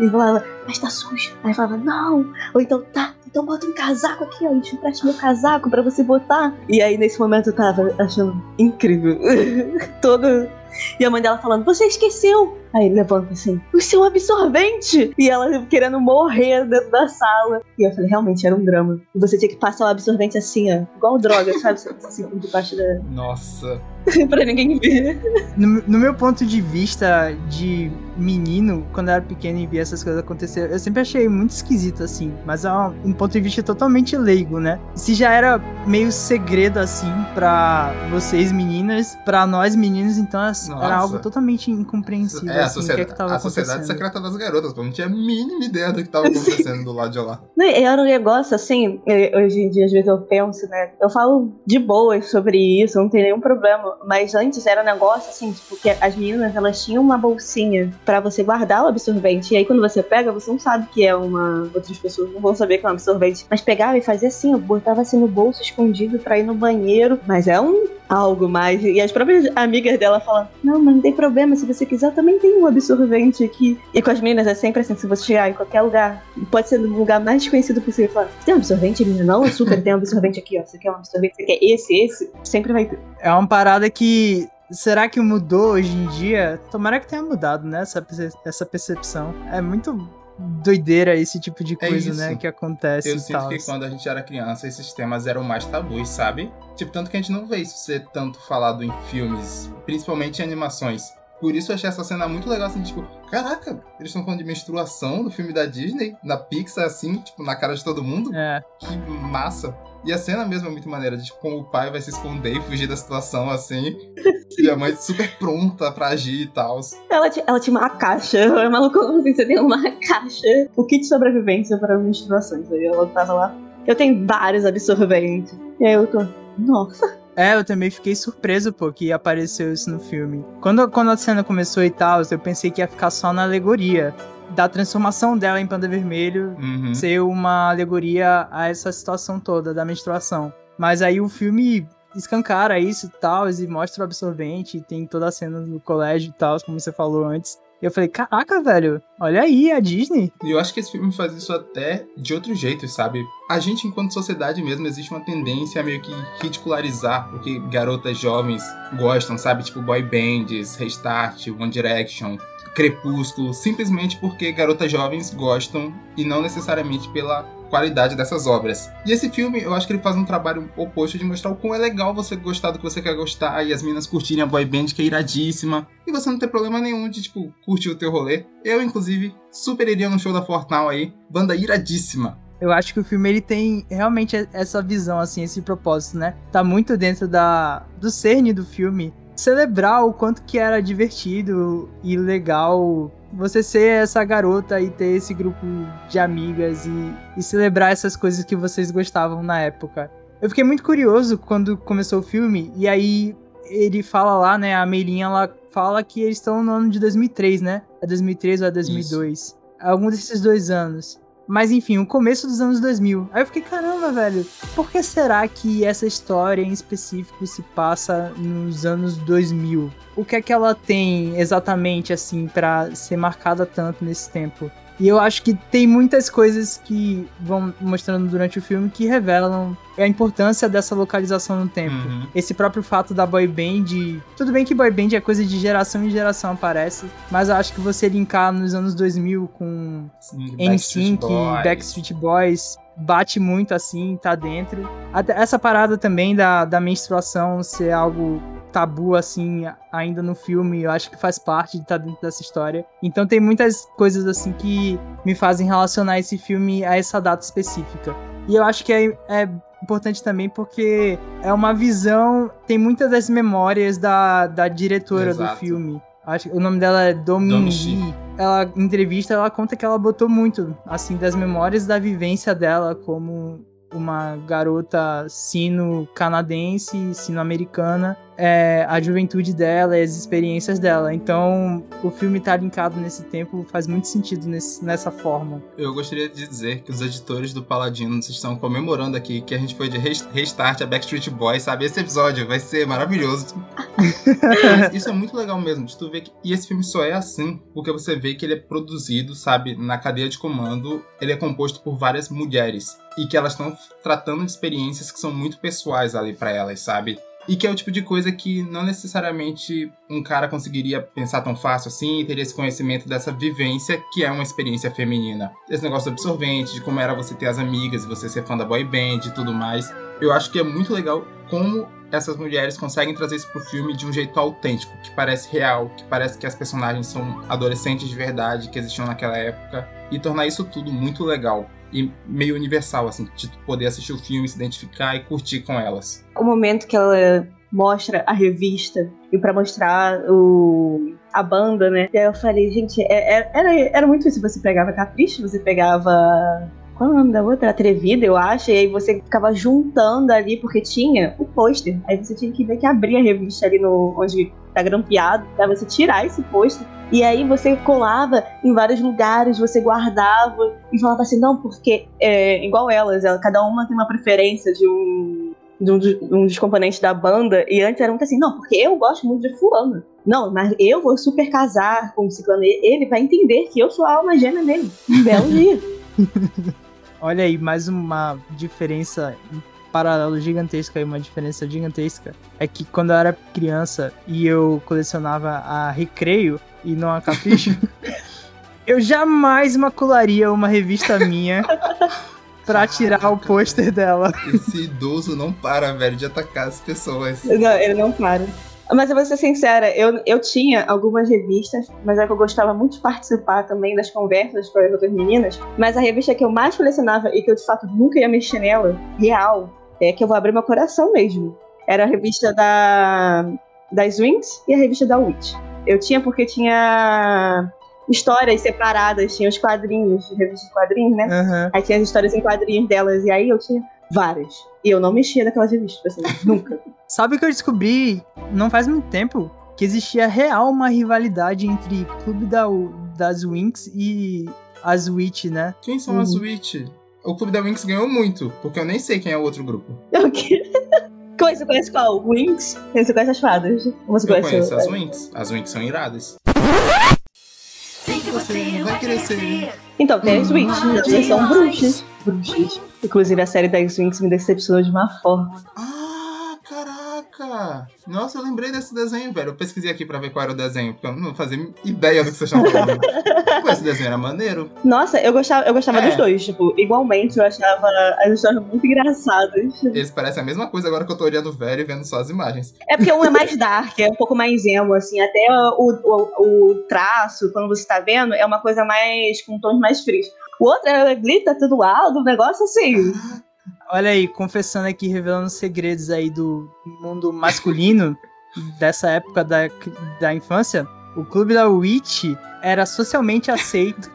E falava, mas tá sujo. Aí falava, não. Ou então, tá, então bota um casaco aqui, ó. Eu empreste meu casaco pra você botar. E aí, nesse momento, eu tava achando incrível. Todo. E a mãe dela falando, você esqueceu. Aí ele levanta assim, o seu absorvente! E ela querendo morrer dentro da sala. E eu falei, realmente, era um drama. E você tinha que passar o absorvente assim, ó. Igual droga, sabe? Assim, por debaixo da. Nossa. pra ninguém ver. No, no meu ponto de vista de menino, quando eu era pequeno e via essas coisas acontecer, eu sempre achei muito esquisito, assim. Mas é um, um ponto de vista totalmente leigo, né? Se já era meio segredo, assim, pra vocês meninas, pra nós meninos, então assim, era algo totalmente incompreensível. É, a, assim, que é sociedade, que a sociedade secreta das garotas, pô. Não tinha a mínima ideia do que tava acontecendo do lado de lá. Não, Era um negócio assim, hoje em dia, às vezes eu penso, né? Eu falo de boas sobre isso, não tem nenhum problema. Mas antes era um negócio assim, tipo, que as meninas elas tinham uma bolsinha pra você guardar o absorvente. E aí quando você pega, você não sabe que é uma. Outras pessoas não vão saber que é um absorvente. Mas pegava e fazia assim, eu botava assim no bolso escondido pra ir no banheiro. Mas é um algo mais. E as próprias amigas dela falam: Não, mas não tem problema, se você quiser, também tem um absorvente aqui. E com as meninas é sempre assim: se você chegar em qualquer lugar, pode ser no lugar mais desconhecido possível, fala: Tem um absorvente, menina? Não, eu super tem um absorvente aqui, ó. Você quer um absorvente? Você quer esse, esse? Sempre vai ter. É uma parada que. Será que mudou hoje em dia? Tomara que tenha mudado, né? Essa, essa percepção. É muito doideira esse tipo de É coisa, isso. né? Que acontece Eu e sinto que quando a gente era criança, esses temas eram mais tabus, sabe? Tipo, tanto que a gente não vê isso ser tanto falado em filmes, principalmente em animações. Por isso eu achei essa cena muito legal, assim, tipo, caraca, eles estão falando de menstruação no filme da Disney, na Pixar, assim, tipo, na cara de todo mundo. É. Que massa. E a cena mesmo é muito maneira, de tipo, como o pai vai se esconder e fugir da situação, assim. e a mãe super pronta pra agir e tal. Ela, ela tinha uma caixa. É maluco como assim, você tem uma caixa. O kit de sobrevivência para menstruações. Aí ela tava lá. Eu tenho vários absorventes. E aí eu tô. Nossa. É, eu também fiquei surpreso, pô, que apareceu isso no filme. Quando, quando a cena começou e tal, eu pensei que ia ficar só na alegoria. Da transformação dela em Panda Vermelho Uhum. ser uma alegoria a essa situação toda da menstruação. Mas aí o filme escancara isso e tal, e mostra o absorvente, tem toda a cena do colégio e tal, como você falou antes. Eu falei, caraca, velho, olha aí a Disney. E eu acho que esse filme faz isso até de outros jeitos, sabe? A gente, enquanto sociedade mesmo, existe uma tendência a meio que ridicularizar o que garotas jovens gostam, sabe? Tipo boy bands, Restart, One Direction, Crepúsculo, simplesmente porque garotas jovens gostam e não necessariamente pela qualidade dessas obras. E esse filme, eu acho que ele faz um trabalho oposto de mostrar o quão é legal você gostar do que você quer gostar e as minas curtirem a boy band que é iradíssima e você não ter problema nenhum de, tipo, curtir o teu rolê. Eu, inclusive, super iria no show da Fortnal aí, banda iradíssima. Eu acho que o filme ele tem realmente essa visão, assim, esse propósito, né? Tá muito dentro da do cerne do filme. Celebrar o quanto que era divertido e legal você ser essa garota e ter esse grupo de amigas e, e celebrar essas coisas que vocês gostavam na época. Eu fiquei muito curioso quando começou o filme e aí ele fala lá, né, a Meilinha, ela fala que eles estão no ano de 2003, né? É 2003 ou é 2002? Algum desses dois anos. Mas enfim, o começo dos anos 2000. Aí eu fiquei, caramba, velho, por que será que essa história em específico se passa nos anos 2000? O que é que ela tem exatamente, assim, pra ser marcada tanto nesse tempo? E eu acho que tem muitas coisas que vão mostrando durante o filme que revelam a importância dessa localização no tempo. Uhum. Esse próprio fato da boy band. Tudo bem que boy band é coisa de geração em geração aparece, mas eu acho que você linkar nos anos 2000 com Sim, NSYNC, Boys. Backstreet Boys, bate muito assim, tá dentro. Até essa parada também da, da menstruação ser algo tabu assim ainda no filme, eu acho que faz parte de estar dentro dessa história. Então tem muitas coisas assim que me fazem relacionar esse filme a essa data específica. E eu acho que é, é importante também porque é uma visão, tem muitas das memórias da, da diretora do Exato. filme. Acho que o nome dela é Domin Domin Lee. Ela em entrevista ela conta que ela botou muito assim das memórias da vivência dela como uma garota sino-canadense, sino-americana, é, a juventude dela e as experiências dela. Então, o filme tá linkado nesse tempo faz muito sentido nesse, nessa forma. Eu gostaria de dizer que os editores do Paladinos estão comemorando aqui que a gente foi de restart a Backstreet Boys, sabe? Esse episódio vai ser maravilhoso. Isso é muito legal mesmo, de tu ver que. E esse filme só é assim, porque você vê que ele é produzido, sabe, na cadeia de comando, ele é composto por várias mulheres. E que elas estão tratando de experiências que são muito pessoais ali para elas, sabe? E que é o tipo de coisa que não necessariamente um cara conseguiria pensar tão fácil assim teria esse conhecimento dessa vivência que é uma experiência feminina. Esse negócio absorvente, de como era você ter as amigas você ser fã da boy band e tudo mais. Eu acho que é muito legal como essas mulheres conseguem trazer isso pro filme de um jeito autêntico, que parece real, que parece que as personagens são adolescentes de verdade, que existiam naquela época, e tornar isso tudo muito legal e meio universal, assim, de poder assistir o filme, se identificar e curtir com elas. O momento que ela mostra a revista e para mostrar o a banda, né? E aí eu falei, gente, é, é, era, era muito isso. Você pegava Capricho, você pegava qual é o nome da outra? Atrevida, eu acho. E aí você ficava juntando ali, porque tinha o pôster. Aí você tinha que ver que abrir a revista ali no, onde tá grampeado, pra você tirar esse pôster. E aí você colava em vários lugares, você guardava e falava assim, não, porque é igual elas, ela, cada uma tem uma preferência de um, de um, de um dos componentes da banda. E antes era muito assim, não, porque eu gosto muito de fulano. Não, mas eu vou super casar com o ciclano. Ele vai entender que eu sou a alma gêmea dele. Belo dia. Olha aí, mais uma diferença paralelo gigantesca e uma diferença gigantesca é que quando eu era criança e eu colecionava a Recreio e não a Capricho, eu jamais macularia uma revista minha pra tirar o pôster dela. Esse idoso não para, velho, de atacar as pessoas. Não, ele não para. Mas eu vou ser sincera, eu, eu tinha algumas revistas, mas é que eu gostava muito de participar também das conversas com as outras meninas. Mas a revista que eu mais colecionava e que eu de fato nunca ia mexer nela, real, é que eu vou abrir meu coração mesmo. Era a revista da, das Wings e a revista da Witch. Eu tinha porque tinha histórias separadas, tinha os quadrinhos, revista de quadrinhos, né? Uhum. Aí tinha as histórias em quadrinhos delas, e aí eu tinha várias. E eu não mexia naquelas revistas, assim, nunca. Sabe o que eu descobri não faz muito tempo? Que existia real uma rivalidade entre o clube da, das Winx e as Witch, né? Quem são as Witch? O clube da Winx ganhou muito, porque eu nem sei quem é o outro grupo. O quê? Você conhece qual? Wings? Você conhece as fadas? Você eu conhece conheço as Winx. As Winx são iradas. Você vai crescer. Então, tem as Witch, elas são bruxas. Bruxas. Inclusive, a série das Winx me decepcionou de uma forma. Ah, caraca! Nossa, eu lembrei desse desenho, velho. Eu pesquisei aqui pra ver qual era o desenho, porque eu não fazia ideia do que vocês estavam falando. Pô, esse desenho era maneiro. Nossa, eu gostava, eu gostava É. dos dois. Tipo, igualmente, eu achava as histórias muito engraçadas. Eles parecem a mesma coisa agora que eu tô olhando velho e vendo só as imagens. É porque um é mais dark, é um pouco mais emo, assim. Até o, o, o traço, quando você tá vendo, é uma coisa mais. com tons mais frios. O outro é glitter tudo alto, um negócio assim. Olha aí, confessando aqui, revelando segredos aí do mundo masculino dessa época da, da infância. O clube da Witch era socialmente aceito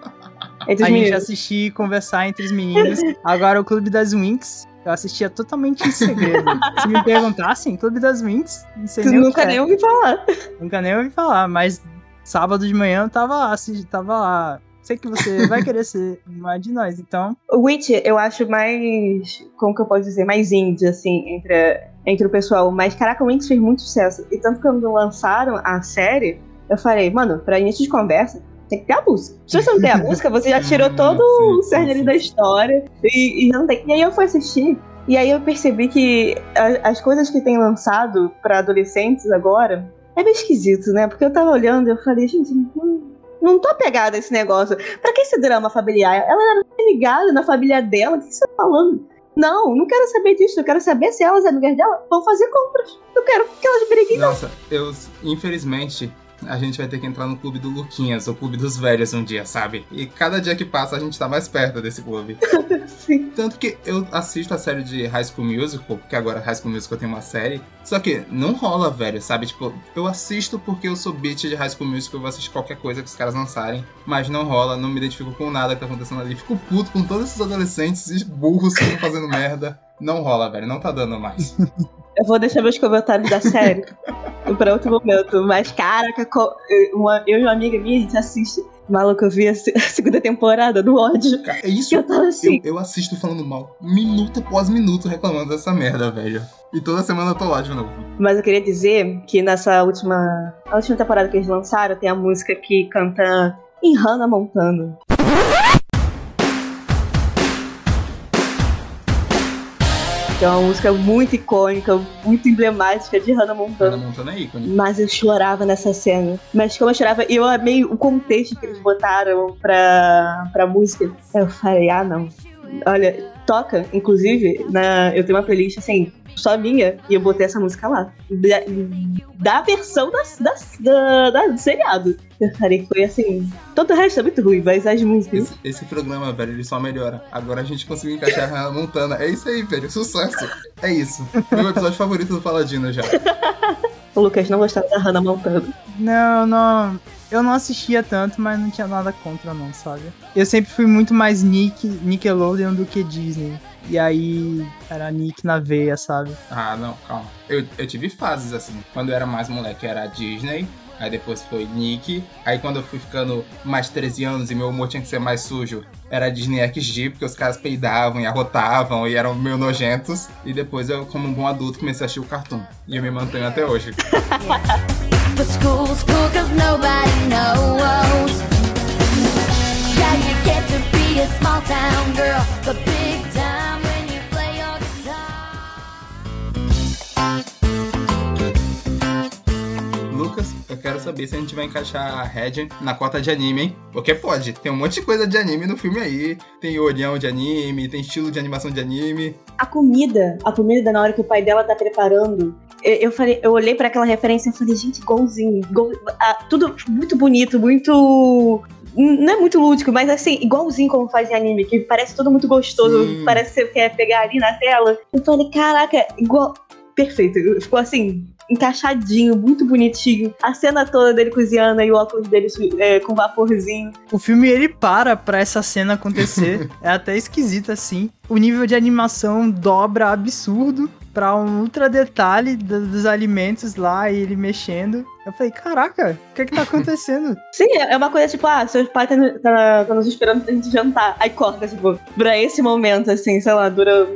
Entre a gente meninos. assistir e conversar entre os meninos. Agora, o clube das Winx, eu assistia totalmente em segredo. Se me perguntassem, clube das Winx, não sei Tu nem nunca nem ouvi falar. Nunca nem ouvi falar, mas sábado de manhã eu tava lá, tava lá. Sei que você vai querer ser uma de nós, então. O Witch, eu acho mais. Como que eu posso dizer? Mais indie, assim, entre, entre o pessoal. Mas, caraca, o Witch fez muito sucesso. E tanto que quando lançaram a série, eu falei, mano, pra início de conversa, tem que ter a música. Se você não tem a música, você já tirou todo sim, o cerne ali da história. E, e não tem. E aí eu fui assistir. E aí eu percebi que a- as coisas que tem lançado pra adolescentes agora é meio esquisito, né? Porque eu tava olhando e eu falei, gente, não, não tô apegada a esse negócio. Pra que esse drama familiar? Ela era ligada na família dela, o que você tá falando? Não, não quero saber disso. Eu quero saber se elas, amigas dela, vão fazer compras. Eu quero que elas briguem. Nossa, eu, infelizmente, a gente vai ter que entrar no clube do Luquinhas, o clube dos velhos um dia, sabe? E cada dia que passa a gente tá mais perto desse clube. Sim. Tanto que eu assisto a série de High School Musical, porque agora High School Musical tem uma série. Só que não rola, velho, sabe? Tipo, eu assisto porque eu sou bitch de High School Musical, eu vou assistir qualquer coisa que os caras lançarem. Mas não rola, não me identifico com nada que tá acontecendo ali. Fico puto com todos esses adolescentes e burros que estão fazendo merda. Não rola, velho, não tá dando mais. Eu vou deixar meus comentários da série pra outro momento. Mas, caraca, uma- eu e uma amiga minha, a gente assiste. Maluco, eu vi a se- a segunda temporada do ódio. Cara, é isso. Que eu tava assim. Eu, eu assisto falando mal, minuto após minuto, reclamando dessa merda, velho. E toda semana eu tô lá de novo. Mas eu queria dizer que nessa última. A última temporada que eles lançaram tem a música que canta em Hannah Montana. Que é uma música muito icônica, muito emblemática de Hannah Hannah Montana. Montana é ícone. Mas eu chorava nessa cena. Mas como eu chorava, eu amei o contexto que eles botaram pra, pra música. Eu falei, ah, não. Olha, toca, inclusive, na, eu tenho uma playlist assim, só minha, e eu botei essa música lá. Da, da versão da, da, da- da- do seriado. Eu falei que foi assim. Todo o resto é muito ruim, mas as músicas. Esse, esse programa, velho, ele só melhora. Agora a gente conseguiu encaixar a Hannah Montana. É isso aí, velho. Sucesso. É isso. Meu episódio favorito do Paladino já. O Lucas não gostava da Hannah Montana. Não, não. Eu não assistia tanto, mas não tinha nada contra, não, sabe? Eu sempre fui muito mais Nick, Nickelodeon do que Disney. E aí era Nick na veia, sabe? Ah, não, calma. Eu, eu tive fases assim. Quando eu era mais moleque era Disney. Aí depois foi Nick. Aí quando eu fui ficando mais 13 anos e meu humor tinha que ser mais sujo, era Disney XG, porque os caras peidavam e arrotavam e eram meio nojentos. E depois eu, como um bom adulto, comecei a assistir o cartoon. E eu me mantenho até hoje. Lucas, eu quero saber se a gente vai encaixar a Red na cota de anime, hein? Porque pode. Tem um monte de coisa de anime no filme aí. Tem olhão de anime, tem estilo de animação de anime. A comida, a comida na hora que o pai dela tá preparando. Eu, eu falei, eu olhei pra aquela referência e falei, gente, igualzinho. igual- ah, tudo muito bonito, muito. Não é muito lúdico, mas assim, igualzinho como faz em anime, que parece tudo muito gostoso, Sim. parece que você quer pegar ali na tela. Eu falei, caraca, igual. Perfeito. Ficou assim, encaixadinho, muito bonitinho. A cena toda dele cozinhando e o óculos dele é, com vaporzinho. O filme ele para pra essa cena acontecer. é até esquisito assim. O nível de animação dobra absurdo pra um ultra detalhe do- dos alimentos lá e ele mexendo. Eu falei, caraca, o que é que tá acontecendo? Sim, é uma coisa tipo, ah, seu pai tá, tá, tá nos esperando pra gente jantar. Aí corta, tipo, pra esse momento, assim, sei lá, dura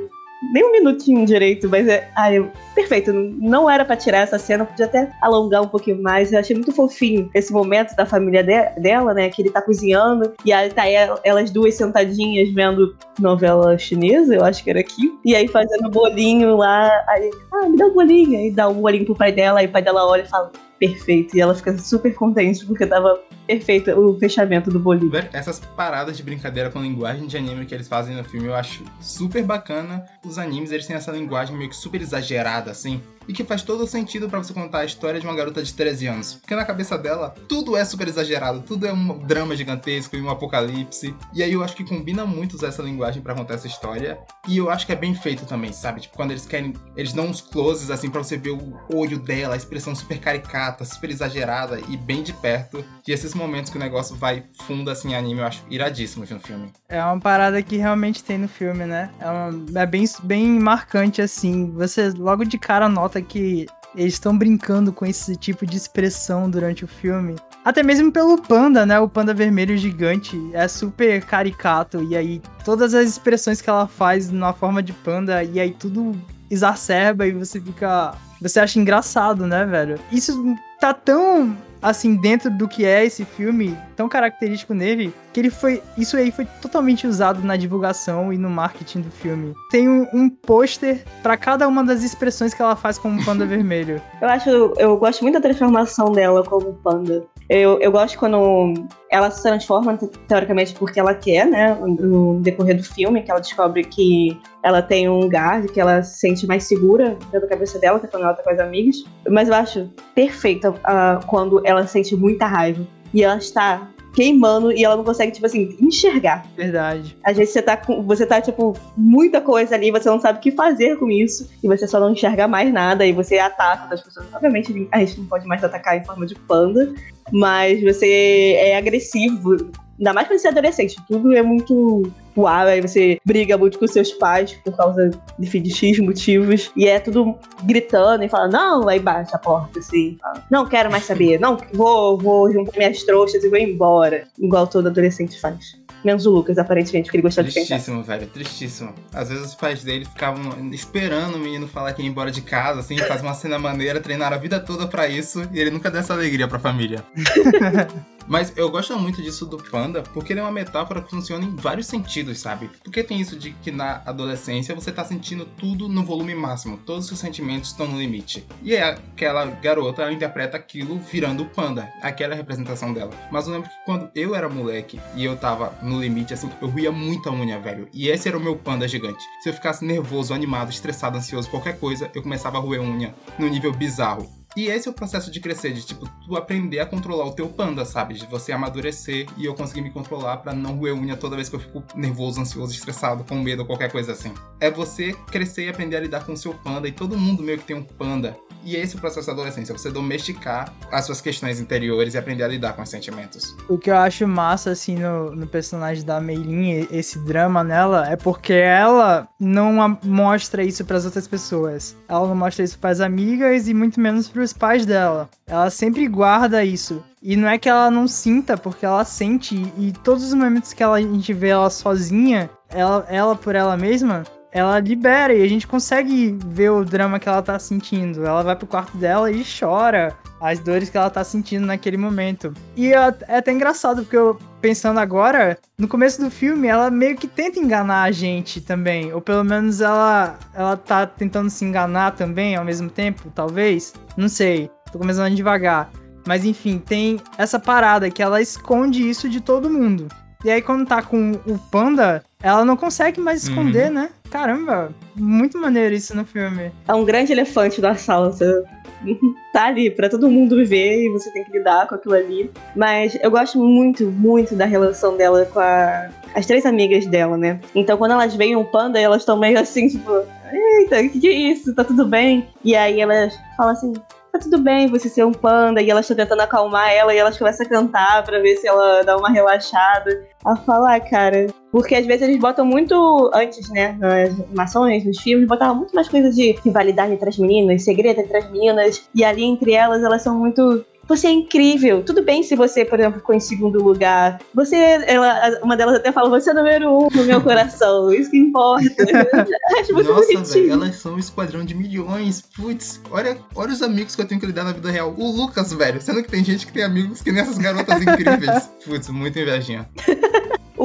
nem um minutinho direito, mas é. Ai, eu- perfeito. Não era pra tirar essa cena, podia até alongar um pouquinho mais. Eu achei muito fofinho esse momento da família de- dela, né? Que ele tá cozinhando e aí tá el- elas duas sentadinhas vendo novela chinesa, eu acho que era aqui. E aí fazendo bolinho lá. Aí, ah, me dá um bolinho. Aí dá um bolinho pro pai dela, aí o pai dela olha e fala. Perfeito. E ela fica super contente porque tava perfeito o fechamento do bolinho. Essas paradas de brincadeira com linguagem de anime que eles fazem no filme eu acho super bacana. Os animes, eles têm essa linguagem meio que super exagerada, assim. E que faz todo sentido pra você contar a história de uma garota de 13 anos. Porque na cabeça dela, tudo é super exagerado. Tudo é um drama gigantesco e um apocalipse. E aí eu acho que combina muito usar essa linguagem pra contar essa história. E eu acho que é bem feito também, sabe? Tipo, quando eles querem... Eles dão uns closes, assim, pra você ver o olho dela, a expressão super caricata, super exagerada e bem de perto. E esses momentos que o negócio vai fundo, assim, em anime, eu acho iradíssimo no filme. É uma parada que realmente tem no filme, né? É, uma- é bem, bem marcante, assim. Você logo de cara nota que eles estão brincando com esse tipo de expressão durante o filme. Até mesmo pelo panda, né? O panda vermelho gigante é super caricato. E aí, todas as expressões que ela faz na forma de panda, e aí tudo exacerba e você fica. Você acha engraçado, né, velho? Isso tá tão assim dentro do que é esse filme, tão característico nele, que ele foi. Isso aí foi totalmente usado na divulgação e no marketing do filme. Tem um, um pôster pra cada uma das expressões que ela faz como panda vermelho. Eu acho, eu gosto muito da transformação dela como panda. Eu, eu gosto quando ela se transforma, te- teoricamente, porque ela quer, né? No decorrer do filme, que ela descobre que ela tem um lugar, que ela se sente mais segura da cabeça dela, que é quando ela tá com as amigas. Mas eu acho perfeita ah, quando ela sente muita raiva. E ela está queimando e ela não consegue, tipo assim, enxergar. Verdade. Às vezes você tá com. Você tá, tipo, muita coisa ali, você não sabe o que fazer com isso. E você só não enxerga mais nada. E você ataca as pessoas. Obviamente, a gente não pode mais atacar em forma de panda. Mas você é agressivo. Ainda mais quando você é adolescente. Tudo é muito. Voar, aí você briga muito com seus pais por causa de X motivos, e é tudo gritando e fala, não, aí bate a porta, assim, fala, não quero mais saber, não, vou, vou juntar minhas trouxas e vou embora, igual todo adolescente faz. Menos o Lucas, aparentemente, que ele gostou de pensar. Tristíssimo, velho, tristíssimo. Às vezes os pais dele ficavam esperando o menino falar que ia embora de casa, assim, faz uma cena maneira, treinaram a vida toda pra isso, e ele nunca deu essa alegria pra família. Mas eu gosto muito disso do Panda, porque ele é uma metáfora que funciona em vários sentidos, sabe? Porque tem isso de que na adolescência você tá sentindo tudo no volume máximo, todos os seus sentimentos estão no limite. E é aquela garota, ela interpreta aquilo virando o Panda, aquela é representação dela. Mas eu lembro que quando eu era moleque e eu tava no limite, assim, eu ruía muita unha, velho. E esse era o meu Panda gigante. Se eu ficasse nervoso, animado, estressado, ansioso, qualquer coisa, eu começava a roer unha num nível bizarro. E esse é o processo de crescer, de tipo, tu aprender a controlar o teu panda, sabe? De você amadurecer e eu conseguir me controlar pra não roer unha toda vez que eu fico nervoso, ansioso, estressado, com medo qualquer coisa assim. É você crescer e aprender a lidar com o seu panda, e todo mundo meio que tem um panda. E esse é o processo da adolescência, você domesticar as suas questões interiores e aprender a lidar com os sentimentos. O que eu acho massa, assim, no, no personagem da Meilin, esse drama nela, é porque ela não mostra isso pras outras pessoas. Ela não mostra isso pras amigas e muito menos pros pais dela. Ela sempre guarda isso. E não é que ela não sinta, porque ela sente. E todos os momentos que ela, a gente vê ela sozinha, ela, ela por ela mesma, ela libera e a gente consegue ver o drama que ela tá sentindo. Ela vai pro quarto dela e chora as dores que ela tá sentindo naquele momento. E é é até engraçado, porque eu, pensando agora, no começo do filme, ela meio que tenta enganar a gente também. Ou pelo menos ela, ela tá tentando se enganar também ao mesmo tempo, talvez. Não sei, tô começando devagar. Mas enfim, tem essa parada que ela esconde isso de todo mundo. E aí, quando tá com o panda, ela não consegue mais esconder, né? Caramba, muito maneiro isso no filme. É um grande elefante da sala. Você tá ali pra todo mundo ver e você tem que lidar com aquilo ali. Mas eu gosto muito, muito da relação dela com a- as três amigas dela, né? Então quando elas veem um panda, elas estão meio assim, tipo, eita, o que, que é isso? Tá tudo bem? E aí elas falam assim. Tá tudo bem você ser um panda, e elas estão tentando acalmar ela, e elas começam a cantar pra ver se ela dá uma relaxada. A falar, cara, porque às vezes eles botam muito, antes, né, nas animações, nos filmes, botavam muito mais coisa de rivalidade entre as meninas, segredo entre as meninas, e ali entre elas, elas são muito. Você é incrível. Tudo bem se você, por exemplo, ficou em segundo lugar. Você, ela, uma delas até fala, você é número um no meu coração. Isso que importa. Acho muito Nossa, bonitinho. velho, elas são um esquadrão de milhões. Putz, olha, olha os amigos que eu tenho que lidar na vida real. O Lucas, velho, sendo que tem gente que tem amigos que nem essas garotas incríveis. Putz, muita invejinha.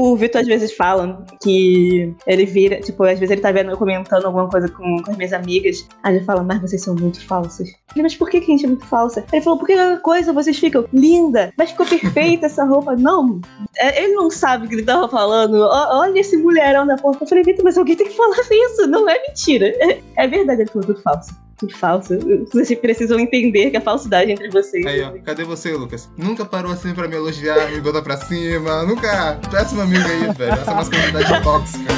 O Vitor às vezes fala que ele vira, tipo, às vezes ele tá vendo eu comentando alguma coisa com, com as minhas amigas. Aí ele fala, mas vocês são muito falsas. Falei, Mas por que, que a gente é muito falsa? Ele falou, porque coisa vocês ficam linda, mas ficou perfeita essa roupa. Não, é, ele não sabe o que ele tava falando. Olha esse mulherão da porta. Eu falei, Vitor, mas alguém tem que falar isso. Não é mentira. É verdade, ele falou tudo falso. Tudo falso. Vocês precisam entender que a falsidade entre vocês. Aí, ó, cadê você, Lucas? Nunca parou assim pra me elogiar, me botar pra cima. Nunca. Péssimo amigo aí, velho. Essa masculinidade tóxica.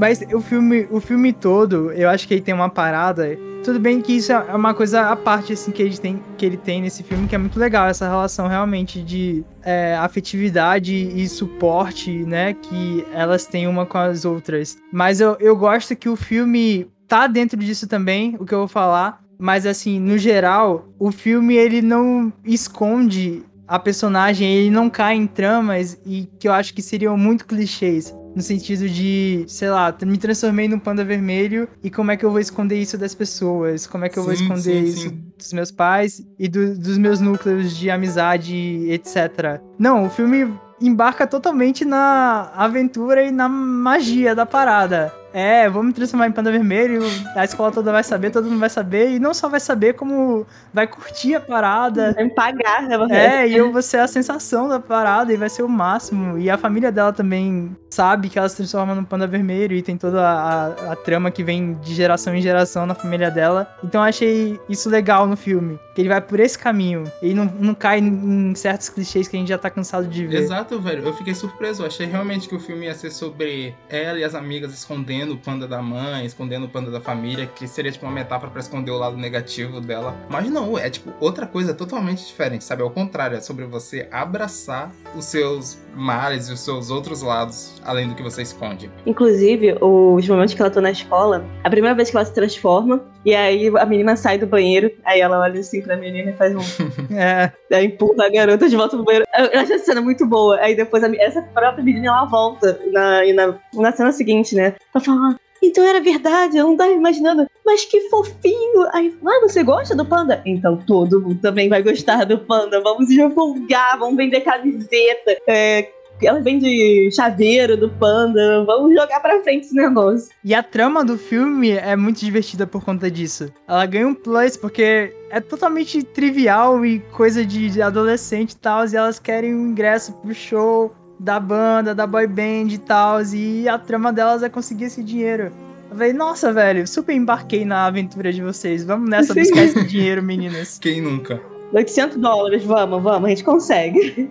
Mas o filme, o filme todo, eu acho que ele tem uma parada. Tudo bem que isso é uma coisa à parte, assim, que ele tem, que ele tem nesse filme, que é muito legal, essa relação realmente de é, afetividade e suporte, né? Que elas têm uma com as outras. Mas eu, eu gosto que o filme tá dentro disso também, o que eu vou falar. Mas assim, no geral, o filme ele não esconde a personagem, ele não cai em tramas e que eu acho que seriam muito clichês. No sentido de, sei lá, me transformei num panda vermelho e como é que eu vou esconder isso das pessoas? Como é que eu vou Sim, esconder sim, isso sim. dos meus pais e do- dos meus núcleos de amizade, etc. Não, o filme embarca totalmente na aventura e na magia da parada. É, vou me transformar em panda vermelho, a escola toda vai saber, todo mundo vai saber, e não só vai saber, como vai curtir a parada. Vai me pagar, né? É, e eu vou ser a sensação da parada e vai ser o máximo. E a família dela também sabe que ela se transforma num panda vermelho e tem toda a, a- a trama que vem de geração em geração na família dela. Então eu achei isso legal no filme. Que ele vai por esse caminho. Ele não, não cai em, em certos clichês que a gente já tá cansado de ver. Exato, velho. Eu fiquei surpreso. Eu achei realmente que o filme ia ser sobre ela e as amigas escondendo escondendo o panda da mãe, escondendo o panda da família, que seria tipo uma metáfora pra esconder o lado negativo dela. Mas não, é tipo outra coisa totalmente diferente, sabe? Ao contrário, é sobre você abraçar os seus males e os seus outros lados, além do que você esconde. Inclusive, os momentos que ela tá na escola, a primeira vez que ela se transforma, e aí a menina sai do banheiro, aí ela olha assim pra menina e faz um. É, Aí empurra a garota de volta pro banheiro. Eu acho essa cena muito boa. Aí depois a, essa própria menina ela volta na, na, na cena seguinte, né? Ela fala. "Ah, Então era verdade, eu não tava imaginando. Mas que fofinho! Aí, ah, você gosta do panda? Então todo mundo também vai gostar do panda. Vamos divulgar, vamos vender camiseta. É, ela vende chaveiro do panda. Vamos jogar pra frente esse negócio. E a trama do filme é muito divertida por conta disso. Ela ganha um plus porque é totalmente trivial e coisa de adolescente e tal, e elas querem um ingresso pro show da banda, da boy band e tal, e a trama delas é conseguir esse dinheiro. Eu falei, nossa, velho, super embarquei na aventura de vocês. Vamos nessa Sim. buscar esse dinheiro, meninas. Quem nunca? 800 dólares, vamos, vamos, a gente consegue.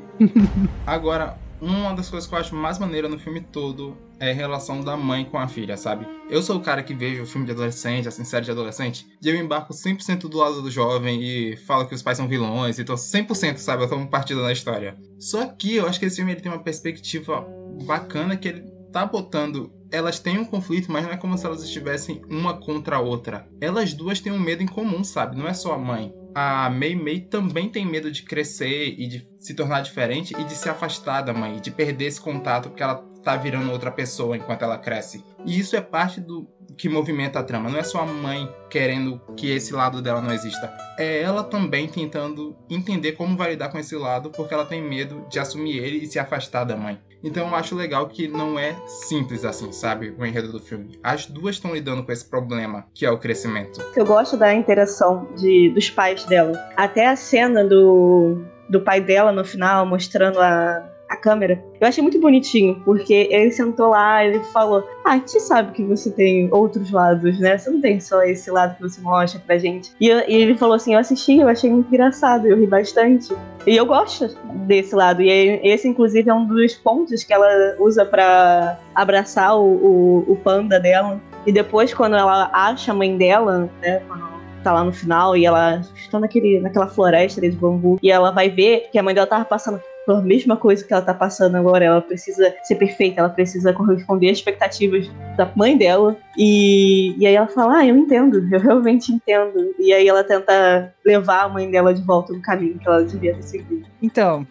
Agora, uma das coisas que eu acho mais maneira no filme todo é a relação da mãe com a filha, sabe? Eu sou o cara que vejo filme de adolescente, assim, série de adolescente, e eu embarco 100% do lado do jovem e falo que os pais são vilões, e tô 100%, sabe? Eu tomo partido na história. Só que eu acho que esse filme ele tem uma perspectiva bacana que ele tá botando. Elas têm um conflito, mas não é como se elas estivessem uma contra a outra. Elas duas têm um medo em comum, sabe? Não é só a mãe. A Mei Mei também tem medo de crescer e de se tornar diferente e de se afastar da mãe, de perder esse contato porque ela tá virando outra pessoa enquanto ela cresce. E isso é parte do que movimenta a trama. Não é só a mãe querendo que esse lado dela não exista. É ela também tentando entender como vai lidar com esse lado porque ela tem medo de assumir ele e se afastar da mãe. Então eu acho legal que não é simples assim, sabe? O enredo do filme. As duas estão lidando com esse problema, que é o crescimento. Eu gosto da interação de, dos pais dela. Até a cena do, do pai dela no final, mostrando a, a câmera. Eu achei muito bonitinho, porque ele sentou lá ele falou: Ah, a gente sabe que você tem outros lados, né? Você não tem só esse lado que você mostra pra gente. E, eu- e ele falou assim: Eu assisti, eu achei muito engraçado, eu ri bastante. E eu gosto desse lado. E esse, inclusive, é um dos pontos que ela usa pra abraçar o, o, o panda dela. E depois, quando ela acha a mãe dela, né? Quando tá lá no final e ela está naquele, naquela floresta de bambu. E ela vai ver que a mãe dela tava passando pela mesma coisa que ela tá passando agora. Ela precisa ser perfeita, ela precisa corresponder às expectativas da mãe dela. E, e aí ela fala: Ah, eu entendo, eu realmente entendo. E aí ela tenta levar a mãe dela de volta no caminho que ela devia ter seguido. Então,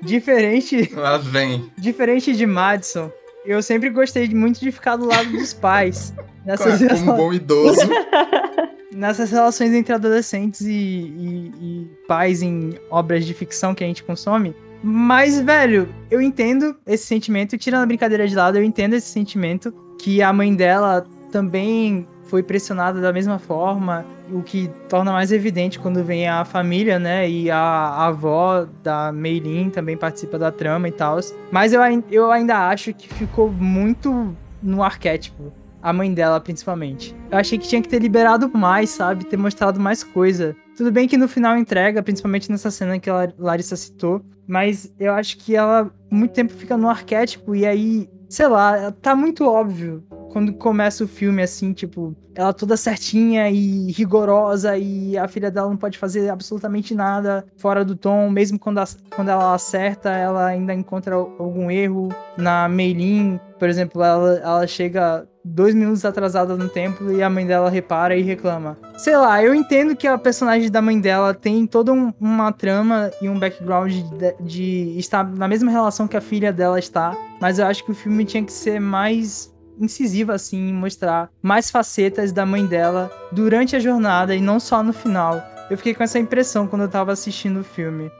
diferente Ela vem. Diferente de Madison, eu sempre gostei muito de ficar do lado dos pais. Nessas, Como um bom idoso. nessas relações entre adolescentes e, e- e pais em obras de ficção que a gente consome. Mas, velho, eu entendo esse sentimento, tirando a brincadeira de lado, eu entendo esse sentimento que a mãe dela também foi pressionada da mesma forma, o que torna mais evidente quando vem a família, né? E a, a avó da Meilin também participa da trama e tal. Mas eu, eu ainda acho que ficou muito no arquétipo. A mãe dela, principalmente. Eu achei que tinha que ter liberado mais, sabe? Ter mostrado mais coisa. Tudo bem que no final entrega, principalmente nessa cena que a Larissa citou. Mas eu acho que ela muito tempo fica no arquétipo e aí, sei lá, tá muito óbvio quando começa o filme assim, tipo, ela toda certinha e rigorosa e a filha dela não pode fazer absolutamente nada fora do tom, mesmo quando, a- quando ela acerta, ela ainda encontra algum erro. Na Meilin, por exemplo, ela, ela chega dois minutos atrasada no templo e a mãe dela repara e reclama. Sei lá, eu entendo que a personagem da mãe dela tem toda um- uma trama e um background de, de estar na mesma relação que a filha dela está, mas eu acho que o filme tinha que ser mais incisivo assim, mostrar mais facetas da mãe dela durante a jornada e não só no final. Eu fiquei com essa impressão quando eu tava assistindo o filme.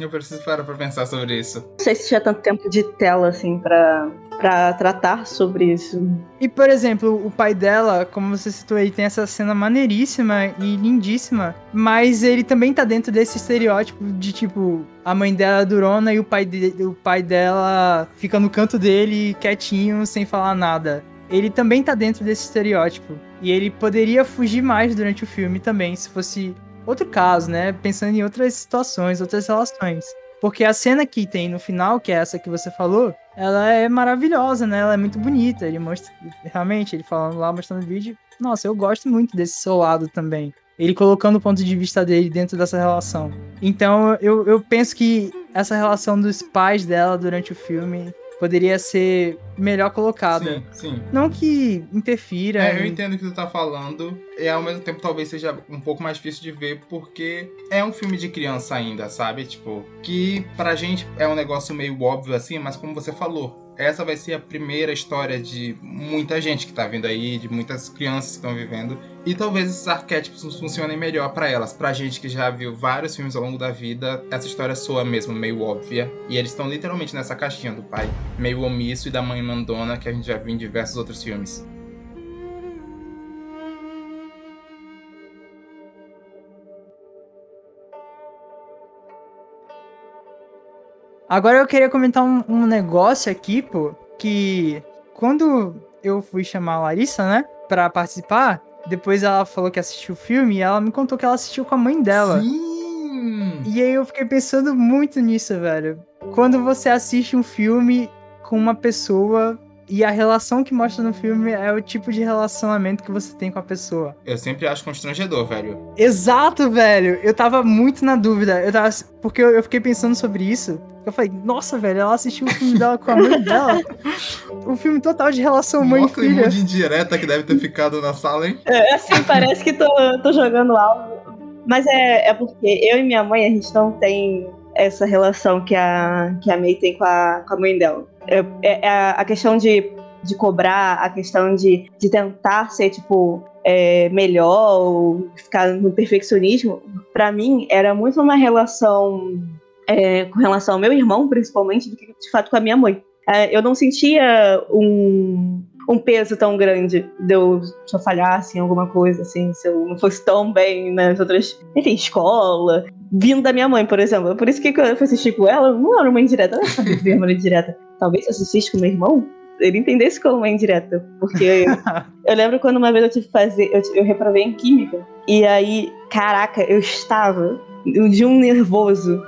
Eu preciso parar pra pensar sobre isso. Não sei se tinha tanto tempo de tela, assim, pra, pra tratar sobre isso. E, por exemplo, o pai dela, como você citou aí, tem essa cena maneiríssima e lindíssima, mas ele também tá dentro desse estereótipo de, tipo, a mãe dela é durona e o pai, de- o pai dela fica no canto dele, quietinho, sem falar nada. Ele também tá dentro desse estereótipo. E ele poderia fugir mais durante o filme também, se fosse outro caso, né? Pensando em outras situações, outras relações. Porque a cena que tem no final, que é essa que você falou, ela é maravilhosa, né? Ela é muito bonita. Ele mostra, realmente, ele falando lá, mostrando o vídeo. Nossa, eu gosto muito desse seu lado também. Ele colocando o ponto de vista dele dentro dessa relação. Então, eu, eu penso que essa relação dos pais dela durante o filme poderia ser melhor colocada. Sim, sim. Não que interfira. É, eu em- entendo o que tu tá falando. E ao mesmo tempo talvez seja um pouco mais difícil de ver, porque é um filme de criança ainda, sabe? Tipo, que pra gente é um negócio meio óbvio assim, mas como você falou. Essa vai ser a primeira história de muita gente que tá vindo aí, de muitas crianças que estão vivendo. E talvez esses arquétipos funcionem melhor pra elas. Pra gente que já viu vários filmes ao longo da vida, essa história soa mesmo meio óbvia. E eles estão literalmente nessa caixinha do pai meio omisso e da mãe mandona que a gente já viu em diversos outros filmes. Agora eu queria comentar um, um negócio aqui, pô, que quando eu fui chamar a Larissa, né, pra participar, depois ela falou que assistiu o filme e ela me contou que ela assistiu com a mãe dela. Sim! E aí eu fiquei pensando muito nisso, velho. Quando você assiste um filme com uma pessoa e a relação que mostra no filme é o tipo de relacionamento que você tem com a pessoa. Eu sempre acho constrangedor, velho. Exato, velho. Eu tava muito na dúvida. Eu tava. Porque eu, eu fiquei pensando sobre isso. Eu falei, nossa, velho, ela assistiu o filme dela com a mãe dela. Um filme total de relação mãe Mó e filha. clima de indireta que deve ter ficado na sala, hein? É, assim, parece que tô, tô jogando algo. Mas é, é porque eu e minha mãe, a gente não tem essa relação que a, que a May tem com a, com a mãe dela. É, é- a, questão de, de cobrar, a questão de, de tentar ser, tipo, é, melhor ou ficar no perfeccionismo, pra mim era muito uma relação é, com relação ao meu irmão, principalmente, do que de fato com a minha mãe. É, eu não sentia um, um peso tão grande de eu, se eu falhasse em alguma coisa, assim, se eu não fosse tão bem nas outras, enfim, escola, vindo da minha mãe, por exemplo. Por isso que quando eu fui assistir com ela, não era uma indireta, eu não sabia que era uma indireta. Talvez se eu assistisse com meu irmão, ele entendesse como uma indireta. Porque eu lembro quando uma vez eu tive que fazer, eu, eu reprovei em química, e aí, caraca, eu estava de um nervoso,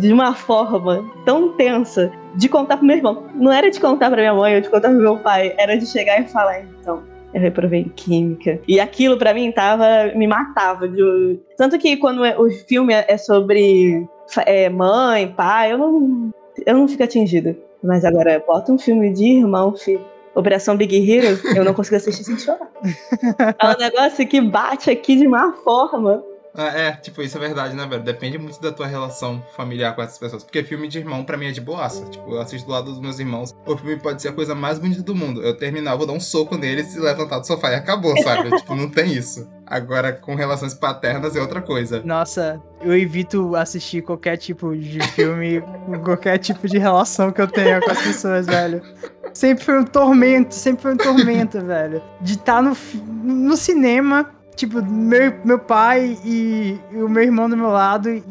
de uma forma tão tensa, de contar pro meu irmão. Não era de contar pra minha mãe ou de contar pro meu pai, era de chegar e falar, então, eu reprovei em química. E aquilo pra mim tava. me matava. de- Tanto que quando é- o filme é sobre é, mãe, pai, eu não. Eu não fico atingida. Mas agora, bota um filme de irmão, filho. Operação Big Hero, eu não consigo assistir sem chorar. É um negócio que bate aqui de uma forma. Ah, É, tipo, isso é verdade, né, velho? Depende muito da tua relação familiar com essas pessoas. Porque filme de irmão, pra mim, é de boaça. Tipo, eu assisto do lado dos meus irmãos. O filme pode ser a coisa mais bonita do mundo. Eu terminar, vou dar um soco neles e levantar do sofá e acabou, sabe? tipo, não tem isso. Agora, com relações paternas é outra coisa. Nossa, eu evito assistir qualquer tipo de filme, qualquer tipo de relação que eu tenha com as pessoas, velho. Sempre foi um tormento, sempre foi um tormento, velho. De estar no, fi- no cinema, tipo, meu, meu pai e, e o meu irmão do meu lado, e,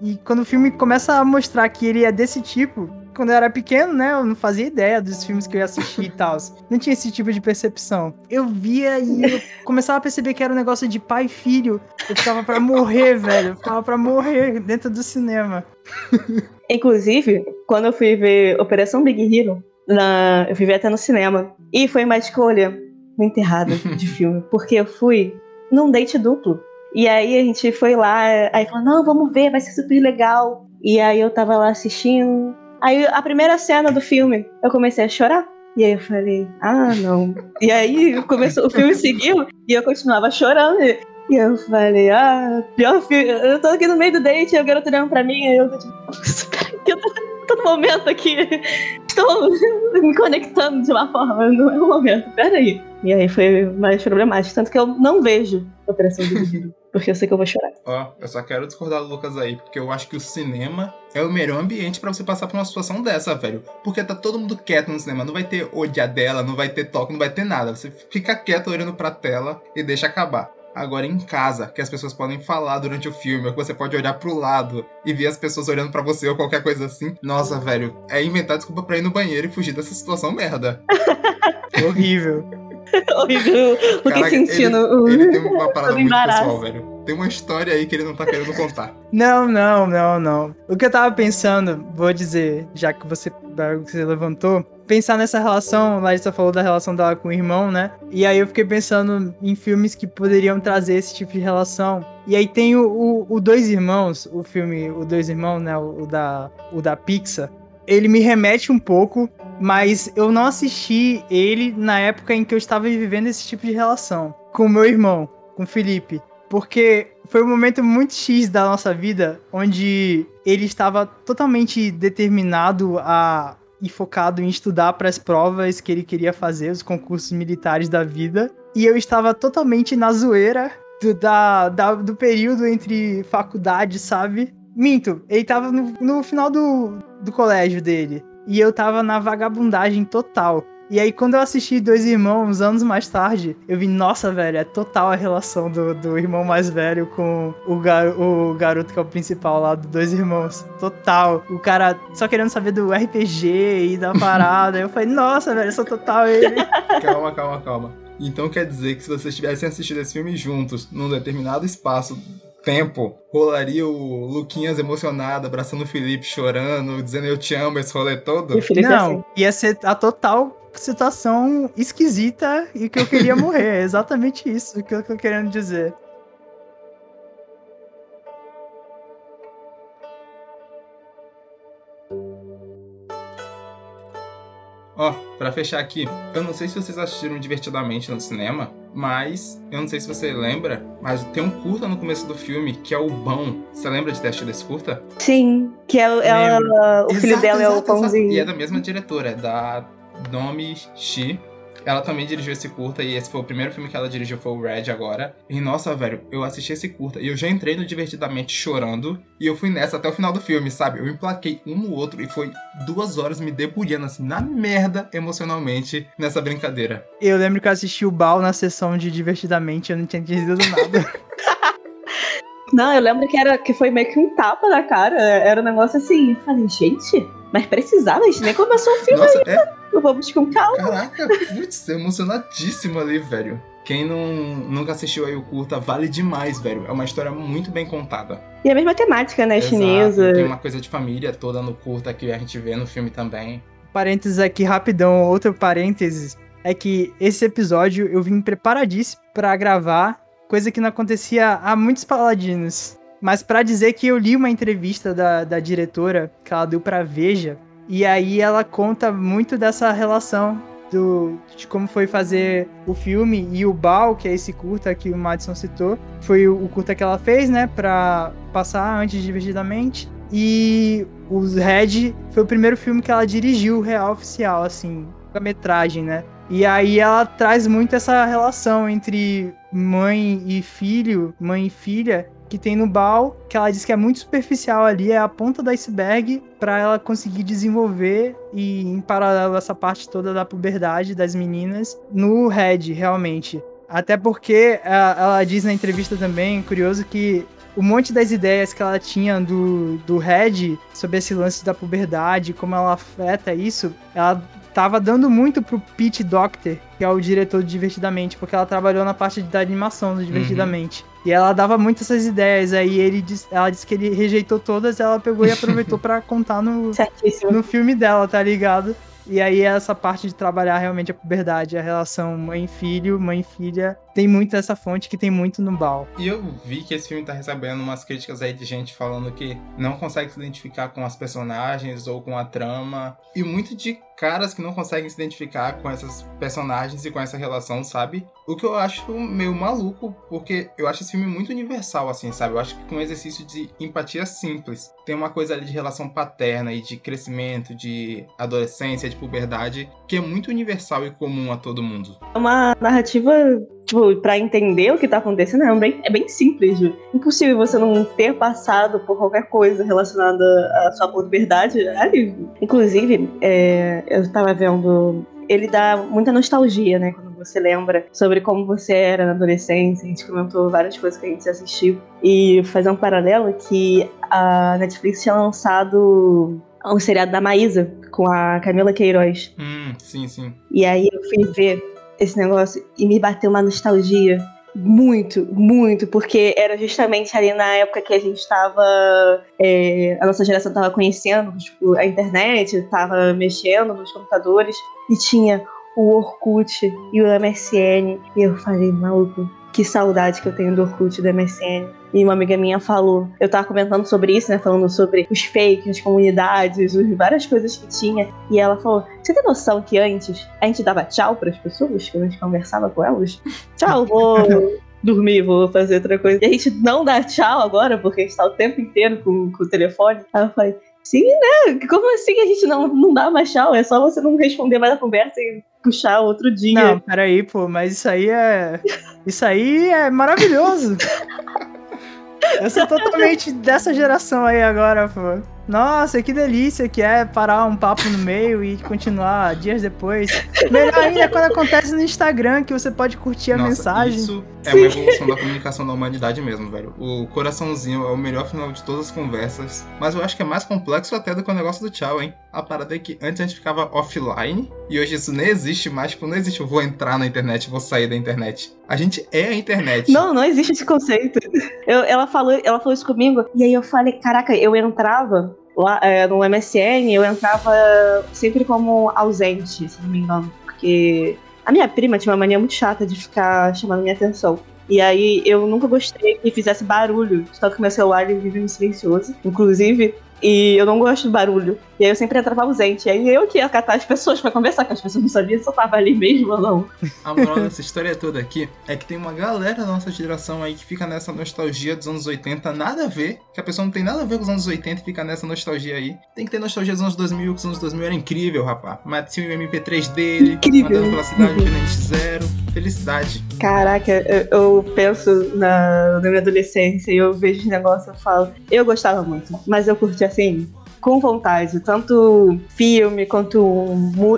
e quando o filme começa a mostrar que ele é desse tipo, quando eu era pequeno, né, eu não fazia ideia dos filmes que eu ia assistir e tal. Não tinha esse tipo de percepção. Eu via e eu começava a perceber que era um negócio de pai e filho. Eu ficava pra morrer, velho. Eu ficava pra morrer dentro do cinema. Inclusive, quando eu fui ver Operação Big Hero, na... eu fui ver até no cinema. E foi uma escolha muito errada de filme. Porque eu fui num date duplo. E aí a gente foi lá, aí falou, não, vamos ver, vai ser super legal. E aí eu tava lá assistindo. Aí a primeira cena do filme, eu comecei a chorar. E aí eu falei, ah, não. E aí começou, o filme seguiu e eu continuava chorando. E eu falei, ah, pior filme. Eu tô aqui no meio do date, eu garoto olhando pra mim, aí eu tô tipo, espera que eu tô, tô no momento aqui. Estou me conectando de uma forma, não é o momento, peraí. E aí foi mais problemático. Tanto que eu não vejo Operação Hero, porque eu sei que eu vou chorar. Ó, eu só quero discordar do Lucas aí, porque eu acho que o cinema é o melhor ambiente pra você passar por uma situação dessa, velho. Porque tá todo mundo quieto no cinema, não vai ter odiadela, não vai ter toque, não vai ter nada. Você fica quieto olhando pra tela e deixa acabar. Agora em casa, que as pessoas podem falar durante o filme, ou que você pode olhar pro lado e ver as pessoas olhando pra você ou qualquer coisa assim. Nossa, velho, é inventar desculpa pra ir no banheiro e fugir dessa situação merda. Horrível. Horrível. O que Caraca, sentindo. Ele tem uma parada muito pessoal, velho. Tem uma história aí que ele não tá querendo contar. Não, não, não, não. O que eu tava pensando, vou dizer, já que você, que você levantou, pensar nessa relação, Larissa falou da relação dela com o irmão, né? E aí eu fiquei pensando em filmes que poderiam trazer esse tipo de relação. E aí tem o, o, o Dois Irmãos, o filme O Dois Irmãos, né? O, o da, o da Pixar. Ele me remete um pouco, mas eu não assisti ele na época em que eu estava vivendo esse tipo de relação. Com o meu irmão, com o Felipe. Porque foi um momento muito X da nossa vida, onde ele estava totalmente determinado a e focado em estudar para as provas que ele queria fazer, os concursos militares da vida. E eu estava totalmente na zoeira do, da, da- do período entre faculdade, sabe? Minto, ele tava no, no final do, do colégio dele. E eu tava na vagabundagem total. E aí, quando eu assisti Dois Irmãos, anos mais tarde, eu vi, nossa, velho, é total a relação do, do irmão mais velho com o, gar, o garoto que é o principal lá do Dois Irmãos. Total. O cara só querendo saber do RPG e da parada. eu falei, nossa, velho, eu sou total ele. Calma, calma, calma. Então quer dizer que se vocês tivessem assistido esse filme juntos, num determinado espaço, tempo, rolaria o Luquinhas emocionado, abraçando o Felipe, chorando, dizendo eu te amo, esse rolê todo? E o Felipe assim. Não, ia ser a total situação esquisita e que eu queria morrer. É exatamente isso que eu tô querendo dizer. Ó, pra fechar aqui, eu não sei se vocês assistiram divertidamente no cinema, mas eu não sei se você lembra, mas tem um curta no começo do filme que é o Bão. Você lembra de ter assistido esse curta? Sim, que é, ela, o filho Exato, dela é o exato, exato. pãozinho. E é da mesma diretora, é da Domi Shi. Ela também dirigiu esse curta e esse foi o primeiro filme que ela dirigiu, foi o Red agora. E nossa, velho, eu assisti esse curta e eu já entrei no Divertidamente chorando e eu fui nessa até o final do filme, sabe? Eu emplaquei um no outro e foi duas horas me debulhando assim, na merda, emocionalmente, nessa brincadeira. Eu lembro que eu assisti o Bal na sessão de Divertidamente, eu não tinha entendido nada. Não, eu lembro que, era, que foi meio que um tapa na cara. Era um negócio assim. Eu falei, gente, mas precisava, a gente nem começou o filme, Nossa, é, vamos com calma. caraca, putz, emocionadíssimo ali, velho. Quem não, nunca assistiu aí o curta, vale demais, velho. É uma história muito bem contada. E a mesma temática, né? Exato, Chinesa. Tem uma coisa de família toda no curta que a gente vê no filme também. parênteses aqui rapidão, outro parênteses, é que esse episódio eu vim preparadíssimo pra gravar, coisa que não acontecia há muitos paladinos. Mas pra dizer que eu li uma entrevista da, da diretora que ela deu pra Veja, e aí ela conta muito dessa relação do, de como foi fazer o filme e o Bal, que é esse curta que o Madison citou, foi o, o curta que ela fez, né, pra passar antes Divertidamente. E o Red foi o primeiro filme que ela dirigiu, real oficial, assim, a metragem, né? E aí ela traz muito essa relação entre mãe e filho, mãe e filha, que tem no Bal, que ela diz que é muito superficial ali, é a ponta do iceberg para ela conseguir desenvolver e em paralelo essa parte toda da puberdade das meninas no Red, realmente. Até porque a- ela diz na entrevista também, curioso, que um monte das ideias que ela tinha do, do Red sobre esse lance da puberdade, como ela afeta isso, ela tava dando muito pro Pete Doctor, que é o diretor de Divertidamente, porque ela trabalhou na parte da animação do Divertidamente. E ela dava muito essas ideias, aí ele diz- ela disse que ele rejeitou todas, ela pegou e aproveitou pra contar no, Certíssimo. no filme dela, tá ligado? E aí essa parte de trabalhar realmente a puberdade, a relação mãe-filho, mãe-filha, tem muito essa fonte que tem muito no Bal. E eu vi que esse filme tá recebendo umas críticas aí de gente falando que não consegue se identificar com as personagens ou com a trama. E muito de caras que não conseguem se identificar com essas personagens e com essa relação, sabe? O que eu acho meio maluco, porque eu acho esse filme muito universal, assim, sabe? Eu acho que com um exercício de empatia simples. Tem uma coisa ali de relação paterna e de crescimento, de adolescência, de puberdade, que é muito universal e comum a todo mundo. É uma narrativa, tipo, pra entender o que tá acontecendo, é bem, é bem simples. Ju. Impossível você não ter passado por qualquer coisa relacionada à sua puberdade. Ali. Inclusive, é, eu tava vendo. Ele dá muita nostalgia, né? Quando você lembra sobre como você era na adolescência. A gente comentou várias coisas que a gente assistiu. E fazer um paralelo que a Netflix tinha lançado um seriado da Maísa com a Camila Queiroz. Hum, sim, sim. E aí eu fui ver esse negócio e me bateu uma nostalgia. Muito, muito, porque era justamente ali na época que a gente estava. é, a nossa geração estava conhecendo tipo, a internet, estava mexendo nos computadores, e tinha o Orkut e o MSN. E eu falei, maluco, que saudade que eu tenho do Orkut e do MSN. E uma amiga minha falou, eu tava comentando sobre isso, né? Falando sobre os fakes, as comunidades, várias coisas que tinha. E ela falou: Você tem noção que antes a gente dava tchau pras pessoas, que a gente conversava com elas? Tchau, vou dormir, vou fazer outra coisa. E a gente não dá tchau agora, porque a gente tá o tempo inteiro com, com o telefone. Aí eu falei, sim, né? Como assim a gente não, não dá mais tchau? É só você não responder mais a conversa e puxar outro dia. Não, peraí, pô, mas isso aí é. Isso aí é maravilhoso. Eu sou totalmente dessa geração aí agora, pô. Nossa, que delícia que é parar um papo no meio e continuar dias depois. Melhor ainda é quando acontece no Instagram, que você pode curtir a Nossa, mensagem. Isso é uma evolução da comunicação da humanidade mesmo, velho. O coraçãozinho é o melhor final de todas as conversas. Mas eu acho que é mais complexo até do que o negócio do tchau, hein? A parada é que antes a gente ficava offline e hoje isso nem existe mais. Tipo, não existe eu vou entrar na internet, vou sair da internet. A gente é a internet. Não, não existe esse conceito. Eu- ela, falou, ela falou isso comigo, e aí eu falei, caraca, eu entrava lá é, no MSN, eu entrava sempre como ausente, se não me engano. Porque a minha prima tinha uma mania muito chata de ficar chamando minha atenção. E aí eu nunca gostei que fizesse barulho. Tanto que meu celular vive no silencioso, inclusive. E eu não gosto do barulho. E aí eu sempre entrava ausente. E aí eu que ia catar as pessoas pra conversar, que as pessoas não sabiam se eu tava ali mesmo ou não. A moral dessa história toda aqui é que tem uma galera da nossa geração aí que fica nessa nostalgia dos anos 80, nada a ver, que a pessoa não tem nada a ver com os anos 80 e fica nessa nostalgia aí. Tem que ter nostalgia dos anos 2000, que os anos 2000 era incrível, rapá. Matinho o MP3 dele, Incrível. andando pela cidade de Tenente Zero. Felicidade. Caraca, eu, eu penso na, na minha adolescência e eu vejo os negócios e falo, eu gostava muito, mas eu curti assim, com vontade, tanto filme quanto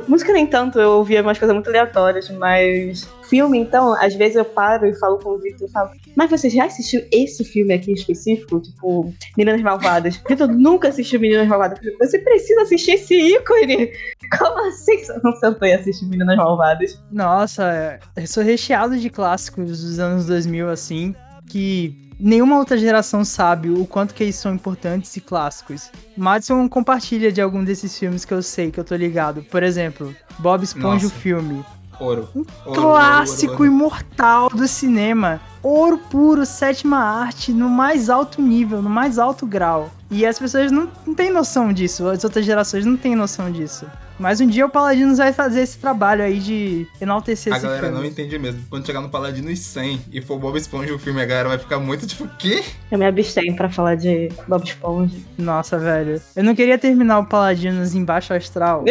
música nem tanto, eu ouvia umas coisas muito aleatórias, mas filme então, às vezes eu paro e falo com o Victor e falo, mas você já assistiu esse filme aqui em específico? Tipo, Meninas Malvadas. Victor nunca assistiu Meninas Malvadas. Você precisa assistir esse ícone! Como assim você não sentou e assistiu Meninas Malvadas? Nossa, eu sou recheado de clássicos dos anos 2000, assim, que nenhuma outra geração sabe o quanto que eles são importantes e clássicos. Madison compartilha de algum desses filmes que eu sei, que eu tô ligado. Por exemplo, Bob Esponja, o filme. Ouro. Ouro, Clássico ouro, ouro. imortal do cinema. Ouro puro, sétima arte, no mais alto nível, no mais alto grau. E as pessoas não, não têm noção disso, as outras gerações não têm noção disso. Mas um dia o Paladinos vai fazer esse trabalho aí de enaltecer A esse galera filme. não entende mesmo. Quando chegar no Paladinos 100 e for Bob Esponja o filme, a galera vai ficar muito tipo, quê? Eu me abstenho pra falar de Bob Esponja. Nossa, velho. Eu não queria terminar o Paladinos em baixo astral.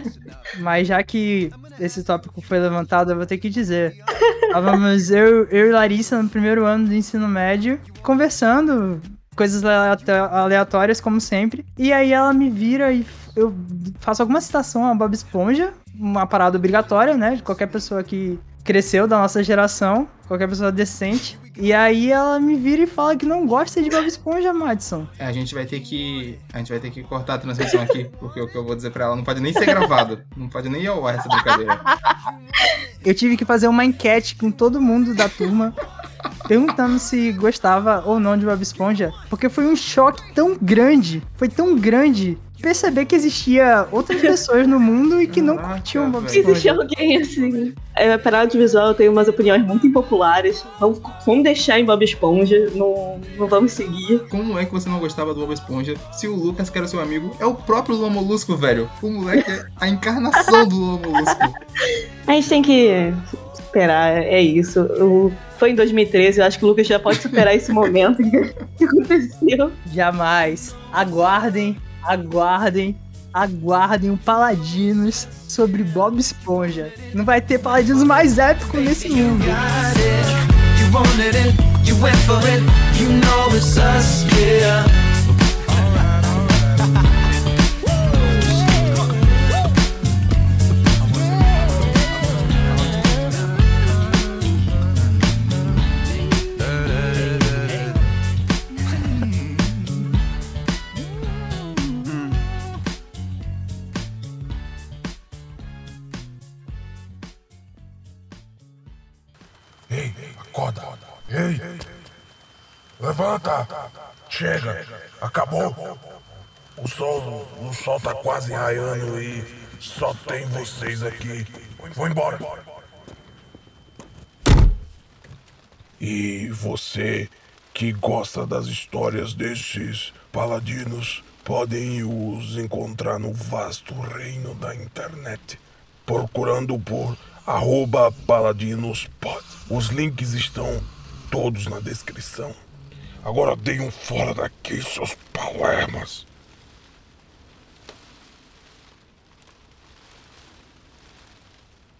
mas já que esse tópico foi levantado, eu vou ter que dizer. Estávamos eu, eu e Larissa no primeiro ano do ensino médio, conversando, coisas aleatórias, como sempre. E aí ela me vira e eu faço alguma citação a Bob Esponja, uma parada obrigatória, né? De qualquer pessoa que cresceu da nossa geração, qualquer pessoa decente. E aí ela me vira e fala que não gosta de Bob Esponja, Madison. É, a gente vai ter que. A gente vai ter que cortar a transmissão aqui, porque o que eu vou dizer pra ela não pode nem ser gravado. Não pode nem ir ao ar essa brincadeira. Eu tive que fazer uma enquete com todo mundo da turma, perguntando se gostava ou não de Bob Esponja, porque foi um choque tão grande, foi tão grande, perceber que existia outras pessoas no mundo e que não curtiam Bob Esponja. alguém assim. É, para audiovisual eu tenho umas opiniões muito impopulares. Vamos, vamos deixar em Bob Esponja, não, não vamos seguir. Como é que você não gostava do Bob Esponja se o Lucas, que era seu amigo, é o próprio Lula Molusco, velho? O moleque é a encarnação do Lula Molusco. A gente tem que superar, é isso. O- foi em 2013, eu acho que o Lucas já pode superar esse momento que, que aconteceu. Jamais. Aguardem, aguardem, aguardem o Paladinos sobre Bob Esponja. Não vai ter Paladinos mais épico nesse mundo. You Levanta! Chega! Acabou! O sol, o sol tá quase raiando e só tem vocês aqui. Vou embora. E você que gosta das histórias desses paladinos podem os encontrar no vasto reino da internet, procurando por arroba. Os links estão todos na descrição. Agora dei um fora daqui, seus palermas.